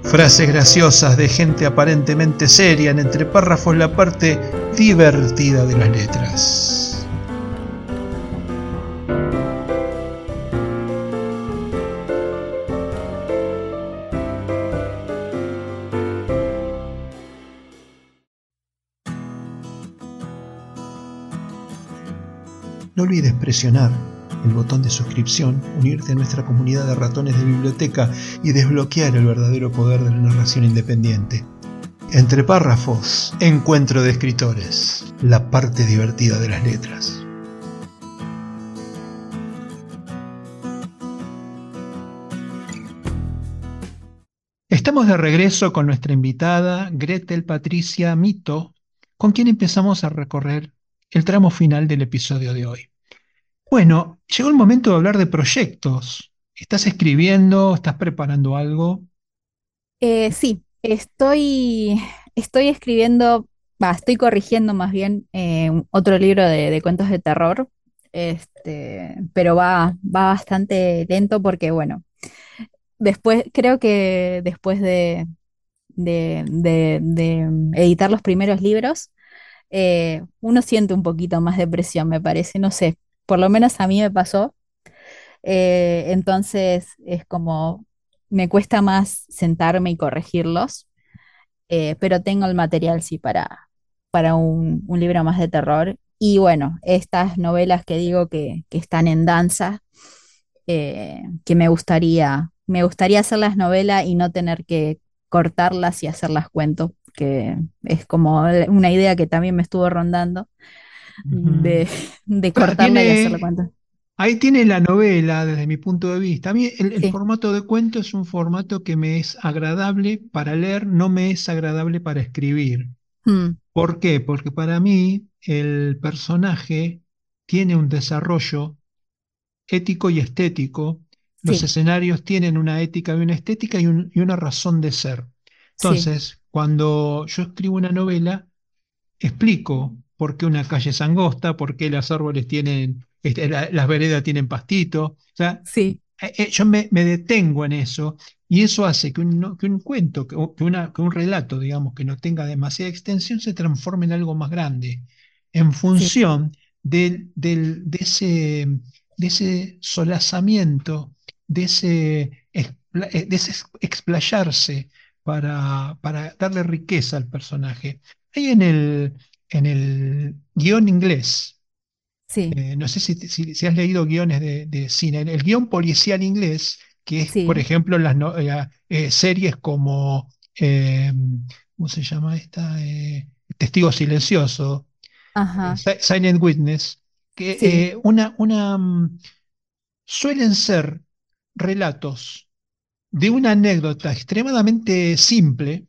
Frases graciosas de gente aparentemente seria en entre párrafos la parte divertida de las letras. No olvides presionar el botón de suscripción, unirte a nuestra comunidad de ratones de biblioteca y desbloquear el verdadero poder de la narración independiente. Entre párrafos, encuentro de escritores, la parte divertida de las letras. Estamos de regreso con nuestra invitada Gretel Patricia Mito, con quien empezamos a recorrer el tramo final del episodio de hoy. Bueno, llegó el momento de hablar de proyectos. ¿Estás escribiendo? ¿Estás preparando algo? Eh, sí, estoy, estoy escribiendo, estoy corrigiendo más bien eh, otro libro de, cuentos de terror, este, pero va, va bastante lento porque, bueno, después, creo que después de, de, de- de editar los primeros libros, eh, uno siente un poquito más de presión, me parece, no sé, por lo menos a mí me pasó. Eh, entonces es como, me cuesta más sentarme y corregirlos, eh, pero tengo el material sí para, para un, libro más de terror. Y bueno, estas novelas que digo que, que están en danza, eh, que me gustaría, me gustaría hacerlas novela y no tener que cortarlas y hacerlas cuento, que es como una idea que también me estuvo rondando. De, cortarla y hacerla tiene, cuento. ahí tiene la novela desde mi punto de vista. A mí el, el Sí. formato de cuento es un formato que me es agradable para leer, no me es agradable para escribir. Mm, ¿Por qué? Porque para mí el personaje tiene un desarrollo ético y estético. Los sí, escenarios tienen una ética y una estética y, un- y una razón de ser. sí, Entonces, cuando yo escribo una novela, explico por qué una calle es angosta, por qué los árboles tienen, este, la- las veredas tienen pastito. O sea, sí. eh, eh, yo me, me detengo en eso y eso hace que un, que un cuento, que, una, que un relato, digamos, que no tenga demasiada extensión, se transforme en algo más grande, en Sí, función del, del- de ese, de ese solazamiento, de ese, eh, de ese ex- explayarse para, para darle riqueza al personaje. Hay en el, en el guion inglés. sí, Eh, no sé si, si- si has leído guiones de, de cine. El, el guion policial inglés, que es, por ejemplo, las no- eh, eh, series como, eh, ¿cómo se llama esta? Testigo Silencioso, ajá, Si- Silent Witness, que sí, una, una, mm, suelen ser relatos de una anécdota extremadamente simple,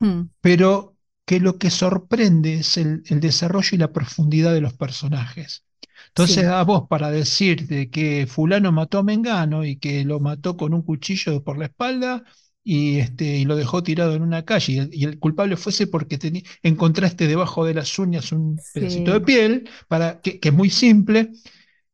mm, pero que lo que sorprende es el, el desarrollo y la profundidad de los personajes. Entonces, sí, a vos para decirte que fulano mató a Mengano y que lo mató con un cuchillo por la espalda y, este, y lo dejó tirado en una calle y el, y el culpable fuese porque encontraste debajo de las uñas un pedacito de piel, para, que, que es muy simple,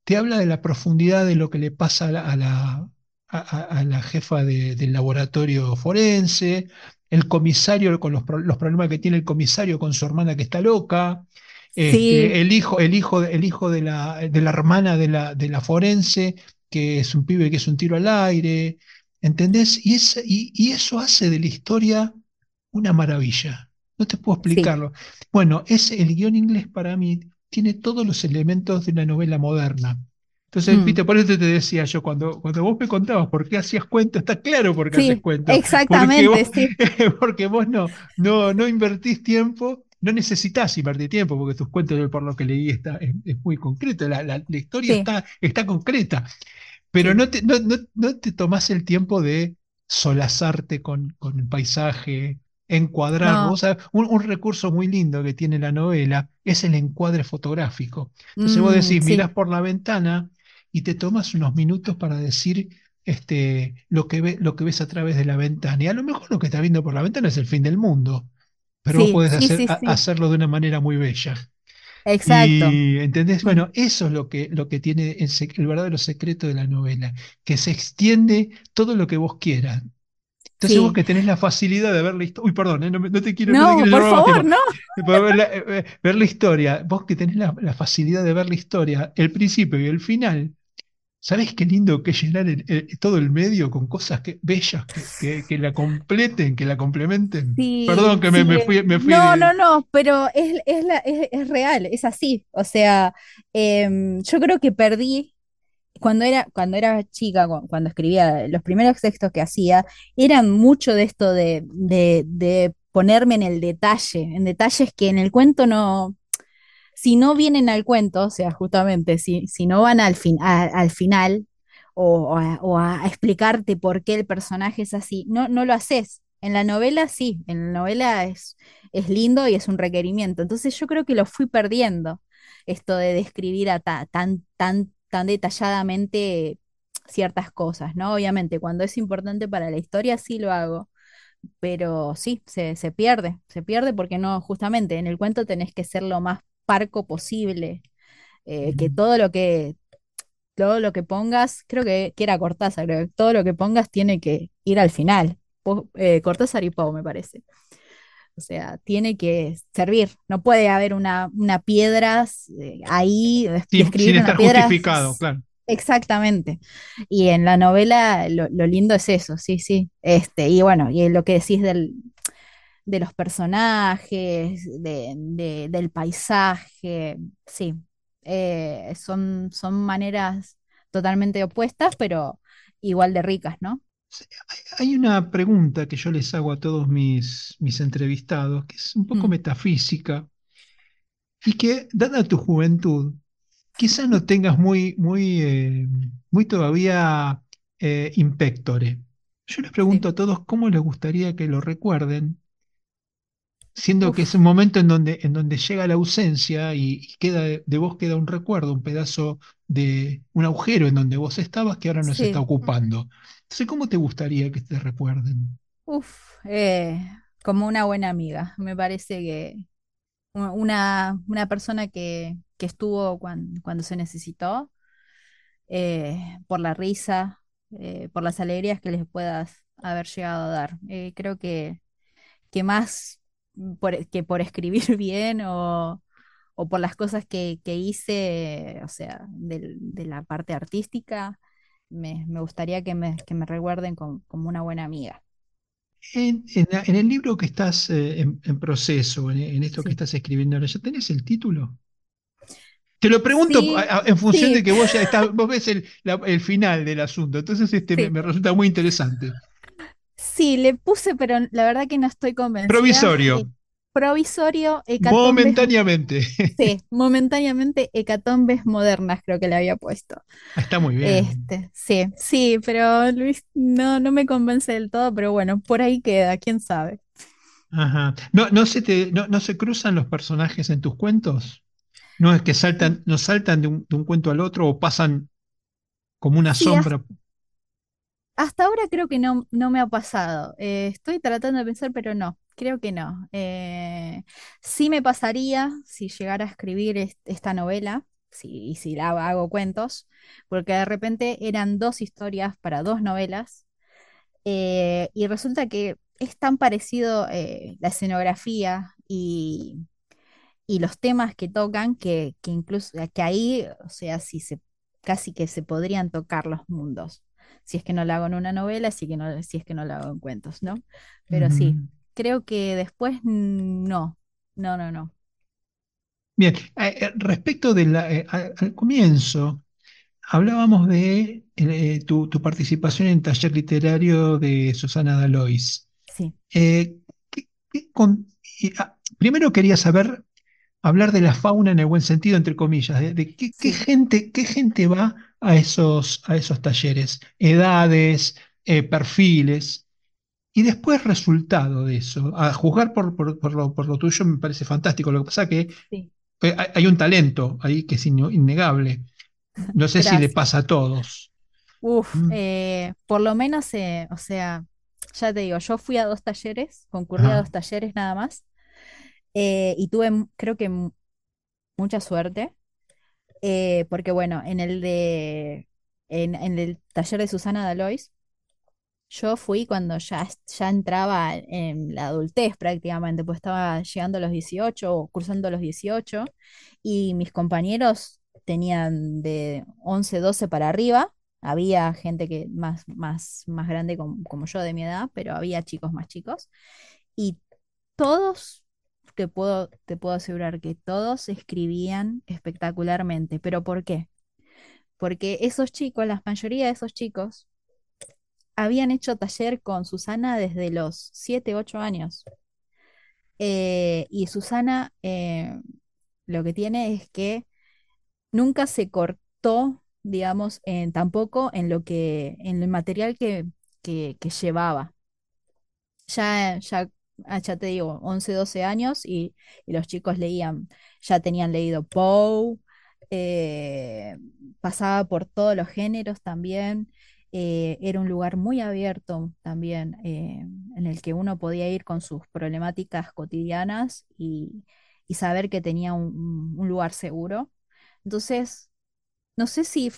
te habla de la profundidad de lo que le pasa a la, a la, a- a- a la jefa de- del laboratorio forense, el comisario con los, los problemas que tiene el comisario con su hermana que está loca, sí, este, el hijo, el hijo, el hijo de la, de la hermana de la, de la forense, que es un pibe que es un tiro al aire, ¿entendés? Y, es- y, y eso hace de la historia una maravilla. No te puedo sí, explicarlo. Bueno, es el guion inglés para mí tiene todos los elementos de una novela moderna. Entonces, mm, por eso te decía yo, cuando, cuando vos me contabas por qué hacías cuentos, está claro por qué haces sí, cuentos, porque vos, exactamente, sí, porque vos no, no, no invertís tiempo, no necesitas invertir tiempo, porque tus cuentos, por lo que leí, está, es, es muy concreto, la, la- la historia sí, está, está concreta. Pero sí, no te, no, no- no te tomás el tiempo de solazarte con, con el paisaje, encuadrarlo. no, O sea, un, un recurso muy lindo que tiene la novela es el encuadre fotográfico. Entonces vos mm, decís, mirás sí, por la ventana y te tomas unos minutos para decir este, lo que ve- lo que ves a través de la ventana. Y a lo mejor lo que estás viendo por la ventana es el fin del mundo, pero vos sí, podés sí, hacer, sí, a- sí, hacerlo de una manera muy bella. exacto, Y, ¿entendés? mm, Bueno, eso es lo que, lo que tiene el, verdadero secreto de la novela, que se extiende todo lo que vos quieras. Entonces vos que tenés la facilidad de ver la historia, uy, perdón, eh, no, no te quiero, no te No, quiero por favor, no. Pero ver la, eh, eh, ver la historia, vos que tenés la, la facilidad de ver la historia, el principio y el final, ¿sabés qué lindo que es llenar el- el- todo el medio con cosas que, bellas que, que, que la completen, que la complementen? Perdón que me, sí. me fui, me fui No, no, de... no, pero es, es, la, es, es real, es así. O sea, em, yo creo que perdí cuando era, cuando era chica, cu- cuando escribía los primeros textos que hacía, eran mucho de esto de, de, de ponerme en el detalle, en detalles que en el cuento no, si no vienen al cuento, o sea, justamente, si, si no van al, fin, al final o, o a, explicarte por qué el personaje es así, no, no lo haces. En la novela sí, en la novela es, es lindo y es un requerimiento. Entonces yo creo que lo fui perdiendo, esto de describir a ta- tan, tan, tan detalladamente ciertas cosas, ¿no? Obviamente, cuando es importante para la historia sí lo hago, pero sí, se, se pierde, se pierde porque no, justamente en el cuento tenés que ser lo más parco posible, eh, que todo lo que, todo lo que pongas, creo que, que era Cortázar, creo que todo lo que pongas tiene que ir al final. Po- eh, Cortázar y Pau, me parece. O sea, tiene que servir. No puede haber una, una piedra eh, ahí, sin, sin describir una estar piedra justificado, claro. Exactamente. Y en la novela lo, lo lindo es eso, sí, sí. Este, y bueno, y lo que decís del, de los personajes, de, de- del paisaje, sí. Eh, son, son maneras totalmente opuestas, pero igual de ricas, ¿no? Hay una pregunta que yo les hago a todos mis, mis entrevistados, que es un poco Mm, metafísica y que, dada tu juventud, quizás no tengas muy, muy, eh, muy todavía eh, impectore. Yo les sí. pregunto a todos cómo les gustaría que lo recuerden, siendo que es un momento en donde, en donde llega la ausencia y, y queda de, vos queda un recuerdo, un pedazo de un agujero en donde vos estabas que ahora no se está ocupando. Entonces, ¿cómo te gustaría que te recuerden? Uf, eh, como una buena amiga. Me parece que una, una persona que, que estuvo cuan- cuando se necesitó, eh, por la risa, eh, por las alegrías que les puedas haber llegado a dar. Eh, creo que, que más por, que por escribir bien o, o por las cosas que, que hice, o sea, del- de, la parte artística, me, me gustaría que me, que me recuerden com- como una buena amiga. En, en la- en el libro que estás eh, en, en proceso, en, esto que estás escribiendo ahora, ¿ya tenés el título? Te lo pregunto a- Sí, a- en función sí, de que vos ya estás, vos ves el, la- el final del asunto, entonces este me resulta muy interesante. Sí, le puse, pero la verdad que no estoy convencida. Provisorio, Eh, provisorio, hecatombes, momentáneamente. sí, momentáneamente hecatombes modernas creo que le había puesto. Está muy bien. Este, sí, sí, pero Luis no, no me convence del todo, pero bueno, por ahí queda, quién sabe. Ajá. No, no se te, no, no se cruzan los personajes en tus cuentos. No es que saltan, no saltan de un, de un cuento al otro o pasan como una Sí, sombra. Hasta ahora creo que no, no me ha pasado. Eh, estoy tratando de pensar, pero no, creo que no. Eh, sí me pasaría si llegara a escribir est- esta novela, si, y si la hago cuentos, porque de repente eran dos historias para dos novelas, eh, y resulta que es tan parecido la escenografía y, y los temas que tocan que, que incluso que ahí, o sea, se, casi que se podrían tocar los mundos. Si es que no lo hago en una novela, si, que no, si es que no lo hago en cuentos, ¿no? Pero sí, creo que después mm, no, no, no, no. Bien, eh, eh, respecto de la, eh, al, al comienzo, hablábamos de eh, tu, tu participación en el taller literario de Susana Dalois. Sí, ¿qué- qué con- y, ah, primero quería saber, hablar de la fauna en el buen sentido, entre comillas, de, de qué, gente, qué gente va a esos, a esos talleres, edades, eh, perfiles, y después resultado de eso. A juzgar por, por- por lo, por lo tuyo me parece fantástico. Lo que pasa que sí. hay, un talento ahí que es innegable. No sé si le pasa a todos. Uf, Mm, eh, por lo menos, eh, o sea, ya te digo, yo fui a dos talleres, concurrí a dos talleres nada más, eh, y tuve, creo que mucha suerte, eh, porque bueno, en el de, en, el taller de Susana Dalois, yo fui cuando ya, ya entraba en la adultez prácticamente, pues estaba llegando a los 18 o cursando los 18 y mis compañeros tenían de 11 12 para arriba. Había gente que más, más, más grande como, como yo de mi edad, pero había chicos más chicos. Y todos, te puedo, te puedo asegurar que todos escribían espectacularmente. ¿Pero por qué? Porque esos chicos, la mayoría de esos chicos, habían hecho taller con Susana desde los 7 8 años. Eh, y Susana eh, lo que tiene es que nunca se cortó, digamos, tampoco en lo que, en el material que, que, que llevaba. Ya, ya, ah, ya te digo, 11 12 años y, los chicos leían, ya tenían leído Poe, eh, pasaba por todos los géneros también. eh, era un lugar muy abierto también, eh, en el que uno podía ir con sus problemáticas cotidianas y, saber que tenía un, lugar seguro. Entonces, no sé si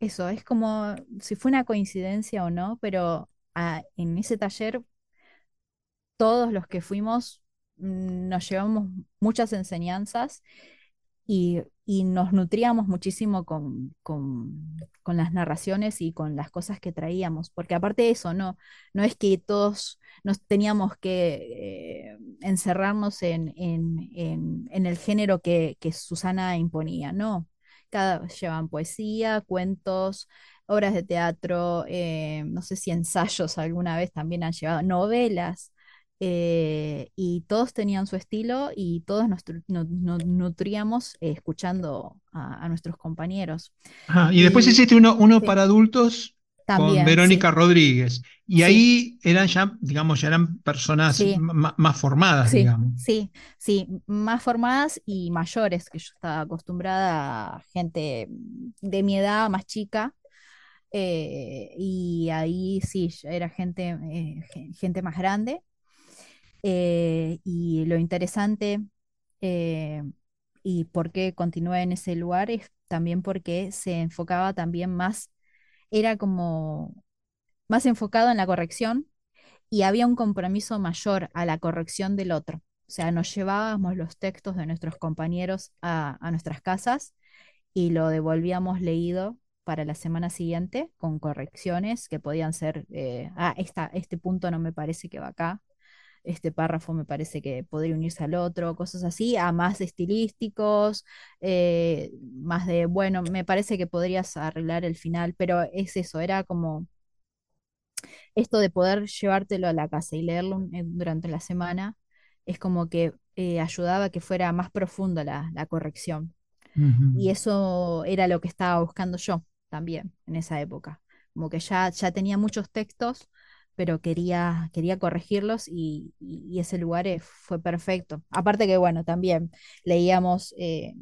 eso es como si fue una coincidencia o no, pero ah, en ese taller todos los que fuimos mm, nos llevamos muchas enseñanzas y, nos nutríamos muchísimo con, las narraciones y con las cosas que traíamos, porque aparte de eso, no, es que todos nos teníamos que eh, encerrarnos en, el género que, que Susana imponía, no. Cada, llevan poesía, cuentos, obras de teatro, eh, no sé si ensayos alguna vez también han llevado, novelas eh, y todos tenían su estilo y todos nos, tru- no- no- nutríamos eh, escuchando a, a nuestros compañeros. Y después hiciste uno, uno sí, para adultos con Verónica sí, Rodríguez. Y sí, ahí eran ya, digamos, ya eran personas sí, más formadas, sí, digamos. sí, sí, más formadas y mayores, que yo estaba acostumbrada a gente de mi edad, más chica. eh, y ahí sí, era gente, eh, gen- gente más grande. Eh, y lo interesante eh, y por qué continué en ese lugar es también porque se enfocaba también más, era como más enfocado en la corrección y había un compromiso mayor a la corrección del otro. O sea, nos llevábamos los textos de nuestros compañeros a, nuestras casas y lo devolvíamos leído para la semana siguiente con correcciones que podían ser, eh, ah, esta, este punto no me parece que va acá, este párrafo me parece que podría unirse al otro, cosas así, a más estilísticos, eh, más de, bueno, me parece que podrías arreglar el final, pero es eso, era como esto de poder llevártelo a la casa y leerlo eh, durante la semana, es como que eh, ayudaba a que fuera más profunda la, la corrección. Y eso era lo que estaba buscando yo también en esa época. Como que ya, ya tenía muchos textos, pero quería, quería corregirlos y, y- y ese lugar eh, fue perfecto. Aparte que, bueno, también leíamos eh,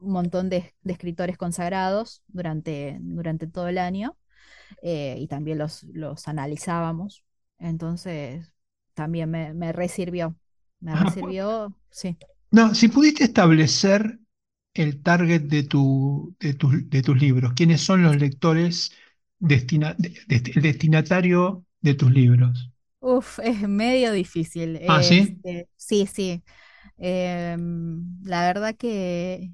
un montón de, de escritores consagrados durante, durante todo el año eh, y también los, los analizábamos. Entonces, también me, me resirvió. Me resirvió, sí. No, si pudiste establecer el target de tu, de tus de tus libros, ¿quiénes son los lectores destina- de- de- el destinatario de tus libros? Uf, es medio difícil. Ah, sí. Este, sí, sí. Em, la verdad que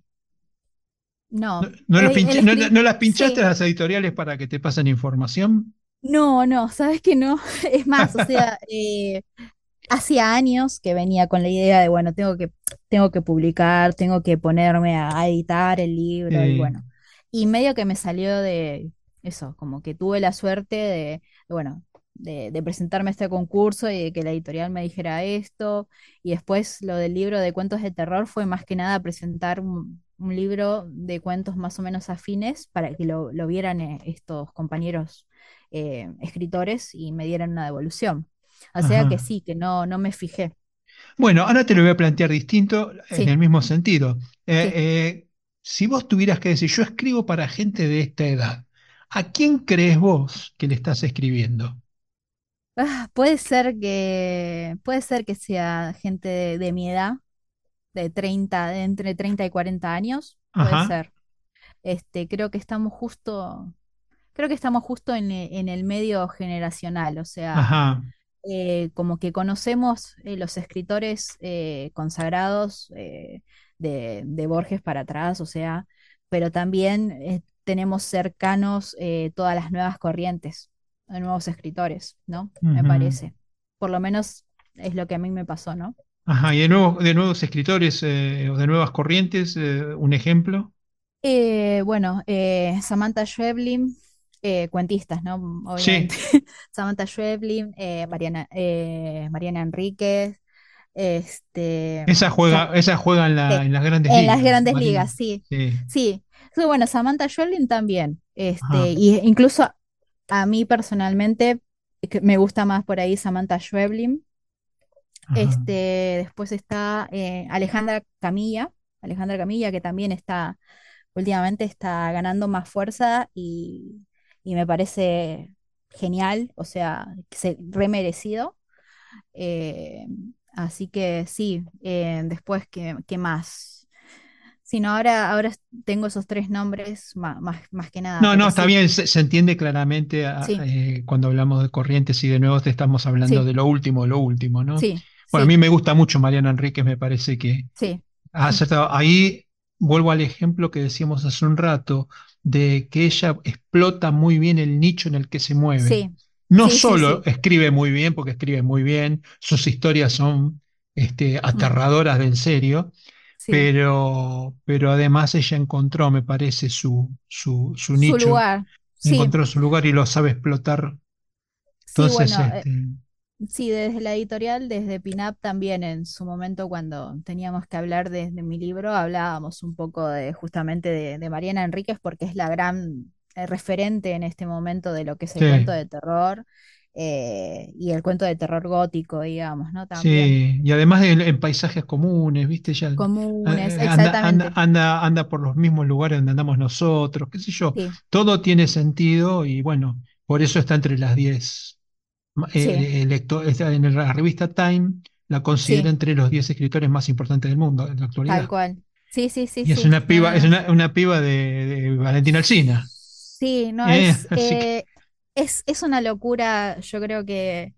¿No, no. no los El, el pinch- no- no- escri- no las pinchaste a sí. las editoriales para que te pasen información? No, no, sabes que no. Es más, o sea, eh, hacía años que venía con la idea de, bueno, tengo que, tengo que publicar, tengo que ponerme a, editar el libro y bueno. Y medio que me salió de eso, como que tuve la suerte de, de, bueno, de, de presentarme a este concurso y de que la editorial me dijera esto. Y después lo del libro de cuentos de terror fue más que nada presentar un, un libro de cuentos más o menos afines para que lo, lo vieran eh, estos compañeros eh, escritores y me dieran una devolución. O sea que sí, que no, no me fijé. Bueno, ahora te lo voy a plantear distinto en el mismo sentido. Eh, sí. eh, si vos tuvieras que decir, yo escribo para gente de esta edad, ¿a quién crees vos que le estás escribiendo? Ah, puede ser que, puede ser que sea gente de, de mi edad, de 30 de entre 30 y 40 años, puede Ajá, ser. Este, creo que estamos justo, creo que estamos justo en, e- en el medio generacional, o sea, ajá, eh, como que conocemos eh, los escritores eh, consagrados eh, de, de Borges para atrás, o sea, pero también eh, tenemos cercanos eh, todas las nuevas corrientes de nuevos escritores, ¿no? Me parece. Por lo menos es lo que a mí me pasó, ¿no? Ajá, y de nuevo, de nuevos escritores eh, o de nuevas corrientes, eh, un ejemplo. Eh, bueno, eh, Samantha Schweblin, cuentistas, ¿no? Obviamente. Sí, Samantha Schweblin, Mariana, Mariana Enríquez, este, esa Sa- juega, esa juega en la- sí, en las grandes en las ligas, grandes Marina. ligas, sí, Sí, sí. Sí, bueno, Samantha Schweblin también, este, ajá, y incluso a mí personalmente me gusta más por ahí Samantha Schweblin. Este, después está eh, Alejandra Camilla, Alejandra Camilla que también está últimamente está ganando más fuerza y, y me parece genial, o sea, se remerecido. Eh, así que sí, eh, después, ¿qué, qué más? Si no, ahora, ahora tengo esos tres nombres más, más, más que nada, No, no, está sí, bien, se, se entiende claramente a- sí, eh, cuando hablamos de corrientes y de nuevos te estamos hablando sí, de lo último, de lo último, ¿no? sí, Bueno, a mí me gusta mucho Mariana Enríquez, me parece que sí, ha acertado. Ahí vuelvo al ejemplo que decíamos hace un rato, de que ella explota muy bien el nicho en el que se mueve. sí, No solo escribe muy bien, porque escribe muy bien, sus historias son este, aterradoras de en serio, sí. pero, pero además ella encontró, me parece, su, su, su Su nicho lugar, sí, encontró su lugar y lo sabe explotar. sí, Entonces, bueno, eh, este, Sí, desde la editorial, desde Pinup también en su momento cuando teníamos que hablar de, de mi libro, hablábamos un poco de justamente de, de Mariana Enríquez porque es la gran eh, referente en este momento de lo que es el cuento sí, de terror eh, y el cuento de terror gótico, digamos, ¿no? También. sí, y además de- en paisajes comunes, ¿viste? Ella Comunes, eh, anda, exactamente. anda, anda por los mismos lugares donde andamos nosotros, qué sé yo. Sí, Todo tiene sentido y bueno, por eso está entre las 10 sí, eh, está en la revista Time la considera sí, entre los 10 escritores más importantes del mundo en la tal actualidad. cual. Sí, sí, sí, Y es sí. una piba, es una, una piba de, de Valentina Alsina. Sí, no, ¿eh? es, eh, Es, es una locura, yo creo que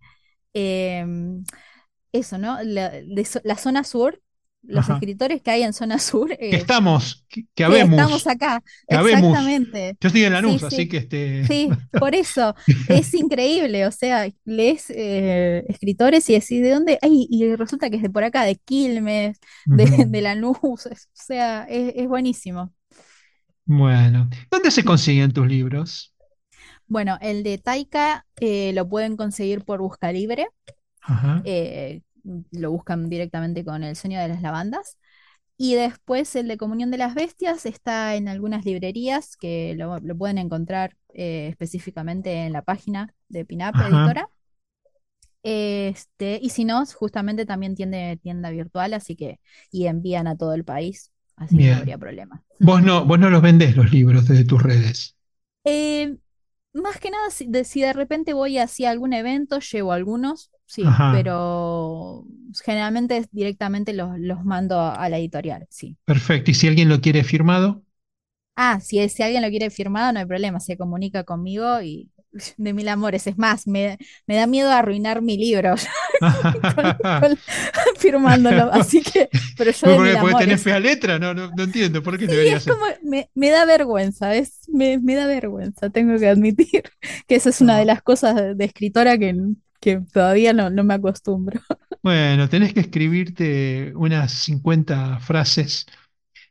em, eso, ¿no? La, de la zona sur, los Ajá. escritores que hay en zona sur, Que eh, estamos, que, que que estamos habemos, acá, que habemos. exactamente. Yo estoy en Sí, Lanús, así sí, que este. sí, por eso es increíble, o sea, lees eh, escritores y decís, ¿de dónde? Ay, y resulta que es de por acá, de Quilmes, de, Lanús, o sea, es, es buenísimo. Bueno, ¿dónde se consiguen tus libros? Bueno, el de Taika eh, lo pueden conseguir por Busca Libre. Ajá, eh, lo buscan directamente con El sueño de las lavandas. Y después el de Comunión de las Bestias está en algunas librerías que lo, lo pueden encontrar eh, específicamente en la página de Pinap ajá. Editora. Este, y si no, justamente también tiene tienda virtual, así que, y envían a todo el país, así que no habría problema. Vos no, vos no los vendés los libros desde tus redes. Eh, más que nada, si de, si de repente voy hacia algún evento, llevo algunos, sí, Ajá, pero generalmente directamente los, los mando a, a la editorial, sí. perfecto. ¿Y si alguien lo quiere firmado? Ah, si, si alguien lo quiere firmado, no hay problema, se comunica conmigo y de mil amores. Es más, me, me da miedo arruinar mi libro con- con- firmándolo, así que, pero yo de mil Porque, porque tenés fea letra, no, no, no entiendo por qué Sí, debería es ser. como, me, me da vergüenza, es, me, me da vergüenza, tengo que admitir que esa es una de las cosas de, de escritora que, que todavía no, no me acostumbro. Bueno, tenés que escribirte unas 50 frases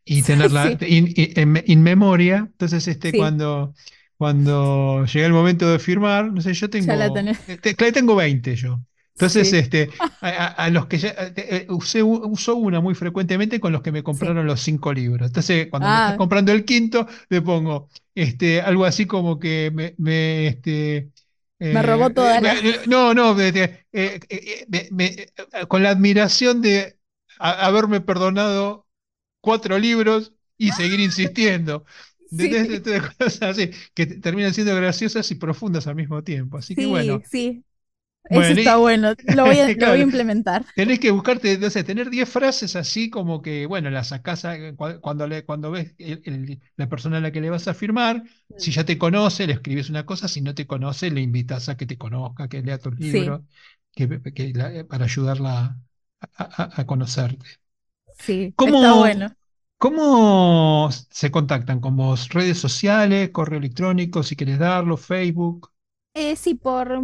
y tenerla Sí, in, in- in memoria. Entonces, este, sí, cuando, cuando llega el momento de firmar, no sé, yo tengo, te- claro, tengo 20 yo. Entonces, Sí, este, a, los que ya, eh, eh, usé, uso una muy frecuentemente con los que me sí. compraron los cinco libros. Entonces, cuando me estás Ah, comprando el quinto, le pongo este, algo así como que me, me, este, me robó eh, eh, toda la... no, no, eh, me- me- con la admiración de a- haberme perdonado cuatro libros y seguir insistiendo. Sí, que te- terminan siendo graciosas y profundas al mismo tiempo. Así que sí, bueno, sí, eso bueno, está y bueno, lo voy a, lo voy a claro, implementar. tenés que buscarte, no sé, tener 10 frases así como que, bueno, las sacás cua- cuando, le, cuando ves el- el- la persona a la que le vas a firmar, si Mm. ya te conoce, le escribes una cosa, si no te conoce, le invitas a que te conozca, que lea tus Sí, libros, que, que la- para ayudarla a, a- a conocerte. sí, está ¿Cómo, bueno. Cómo se contactan con vos? ¿Redes sociales, correo electrónico, si quieres darlo, Facebook? Eh, sí, por,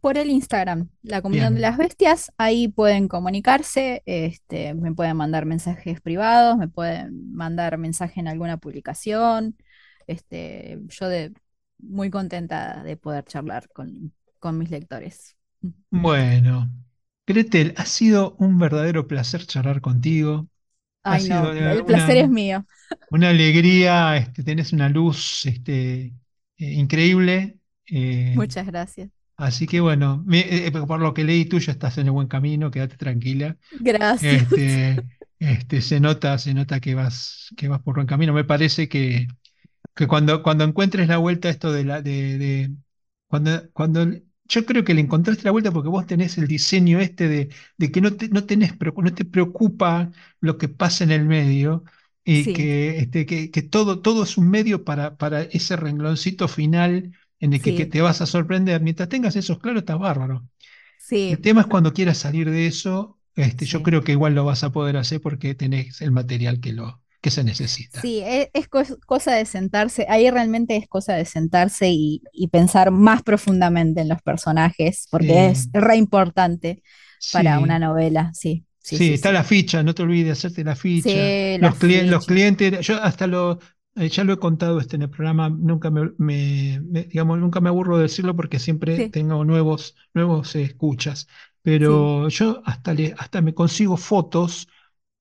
por el Instagram, la Comunión de las Bestias, ahí pueden comunicarse, este, me pueden mandar mensajes privados, me pueden mandar mensaje en alguna publicación, este, yo de, muy contenta de poder charlar con, con mis lectores. Bueno, Gretel, ha sido un verdadero placer charlar contigo. Ay, no, el placer es mío. una alegría, este, tenés una luz este, eh, increíble. eh, Muchas gracias. así que bueno, me- eh, por lo que leí tú ya estás en el buen camino, quédate tranquila. Gracias. Este, este, se nota, se nota que vas, que vas por buen camino. Me parece que que cuando, cuando encuentres la vuelta a esto de la de, de- cuando, cuando yo creo que le encontraste la vuelta porque vos tenés el diseño este de, de que no te, no tenés, no te preocupa lo que pasa en el medio y Sí, que, este, que, que todo, todo es un medio para, para ese rengloncito final en el que, te vas a sorprender. Mientras tengas eso claro, estás bárbaro. sí, El tema es cuando quieras salir de eso, este, yo creo que igual lo vas a poder hacer porque tenés el material que, lo, que se necesita. Sí, e- es, cos- cosa de sentarse, ahí realmente es cosa de sentarse y, y pensar más profundamente en los personajes, porque es re importante para una novela, sí, sí, Sí, sí, está la ficha, no te olvides de hacerte la ficha. Los, los clientes, yo hasta lo, eh, ya lo he contado este en el programa, nunca me, me- me- digamos, nunca me aburro de decirlo porque siempre sí, tengo nuevos, nuevos eh, escuchas. sí. Pero yo hasta, le, hasta me consigo fotos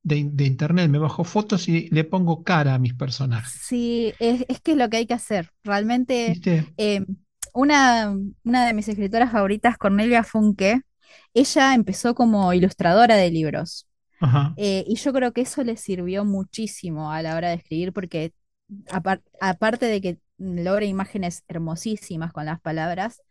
de, in- de internet, me bajo fotos y le pongo cara a mis personajes. Sí, es, es que es lo que hay que hacer. Realmente, eh, una, una de mis escritoras favoritas, Cornelia Funke, ella empezó como ilustradora de libros. Ajá. Eh, y yo creo que eso le sirvió muchísimo a la hora de escribir, porque apar- aparte de que logra imágenes hermosísimas con las palabras,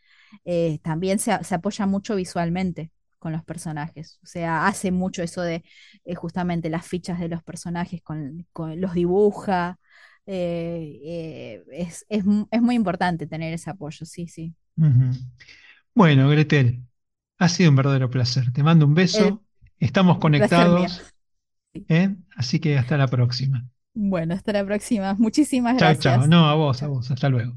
eh, también se, se apoya mucho visualmente con los personajes. O sea, hace mucho eso de eh, justamente las fichas de los personajes, con, con- los dibuja. eh, eh, es, es mu- es muy importante tener ese apoyo, sí, sí. Bueno, Gretel, ha sido un verdadero placer. Te mando un beso. El Estamos conectados. Así que hasta la próxima. Bueno, hasta la próxima. Muchísimas Chao, chao. gracias. No, a vos, a vos. Hasta luego.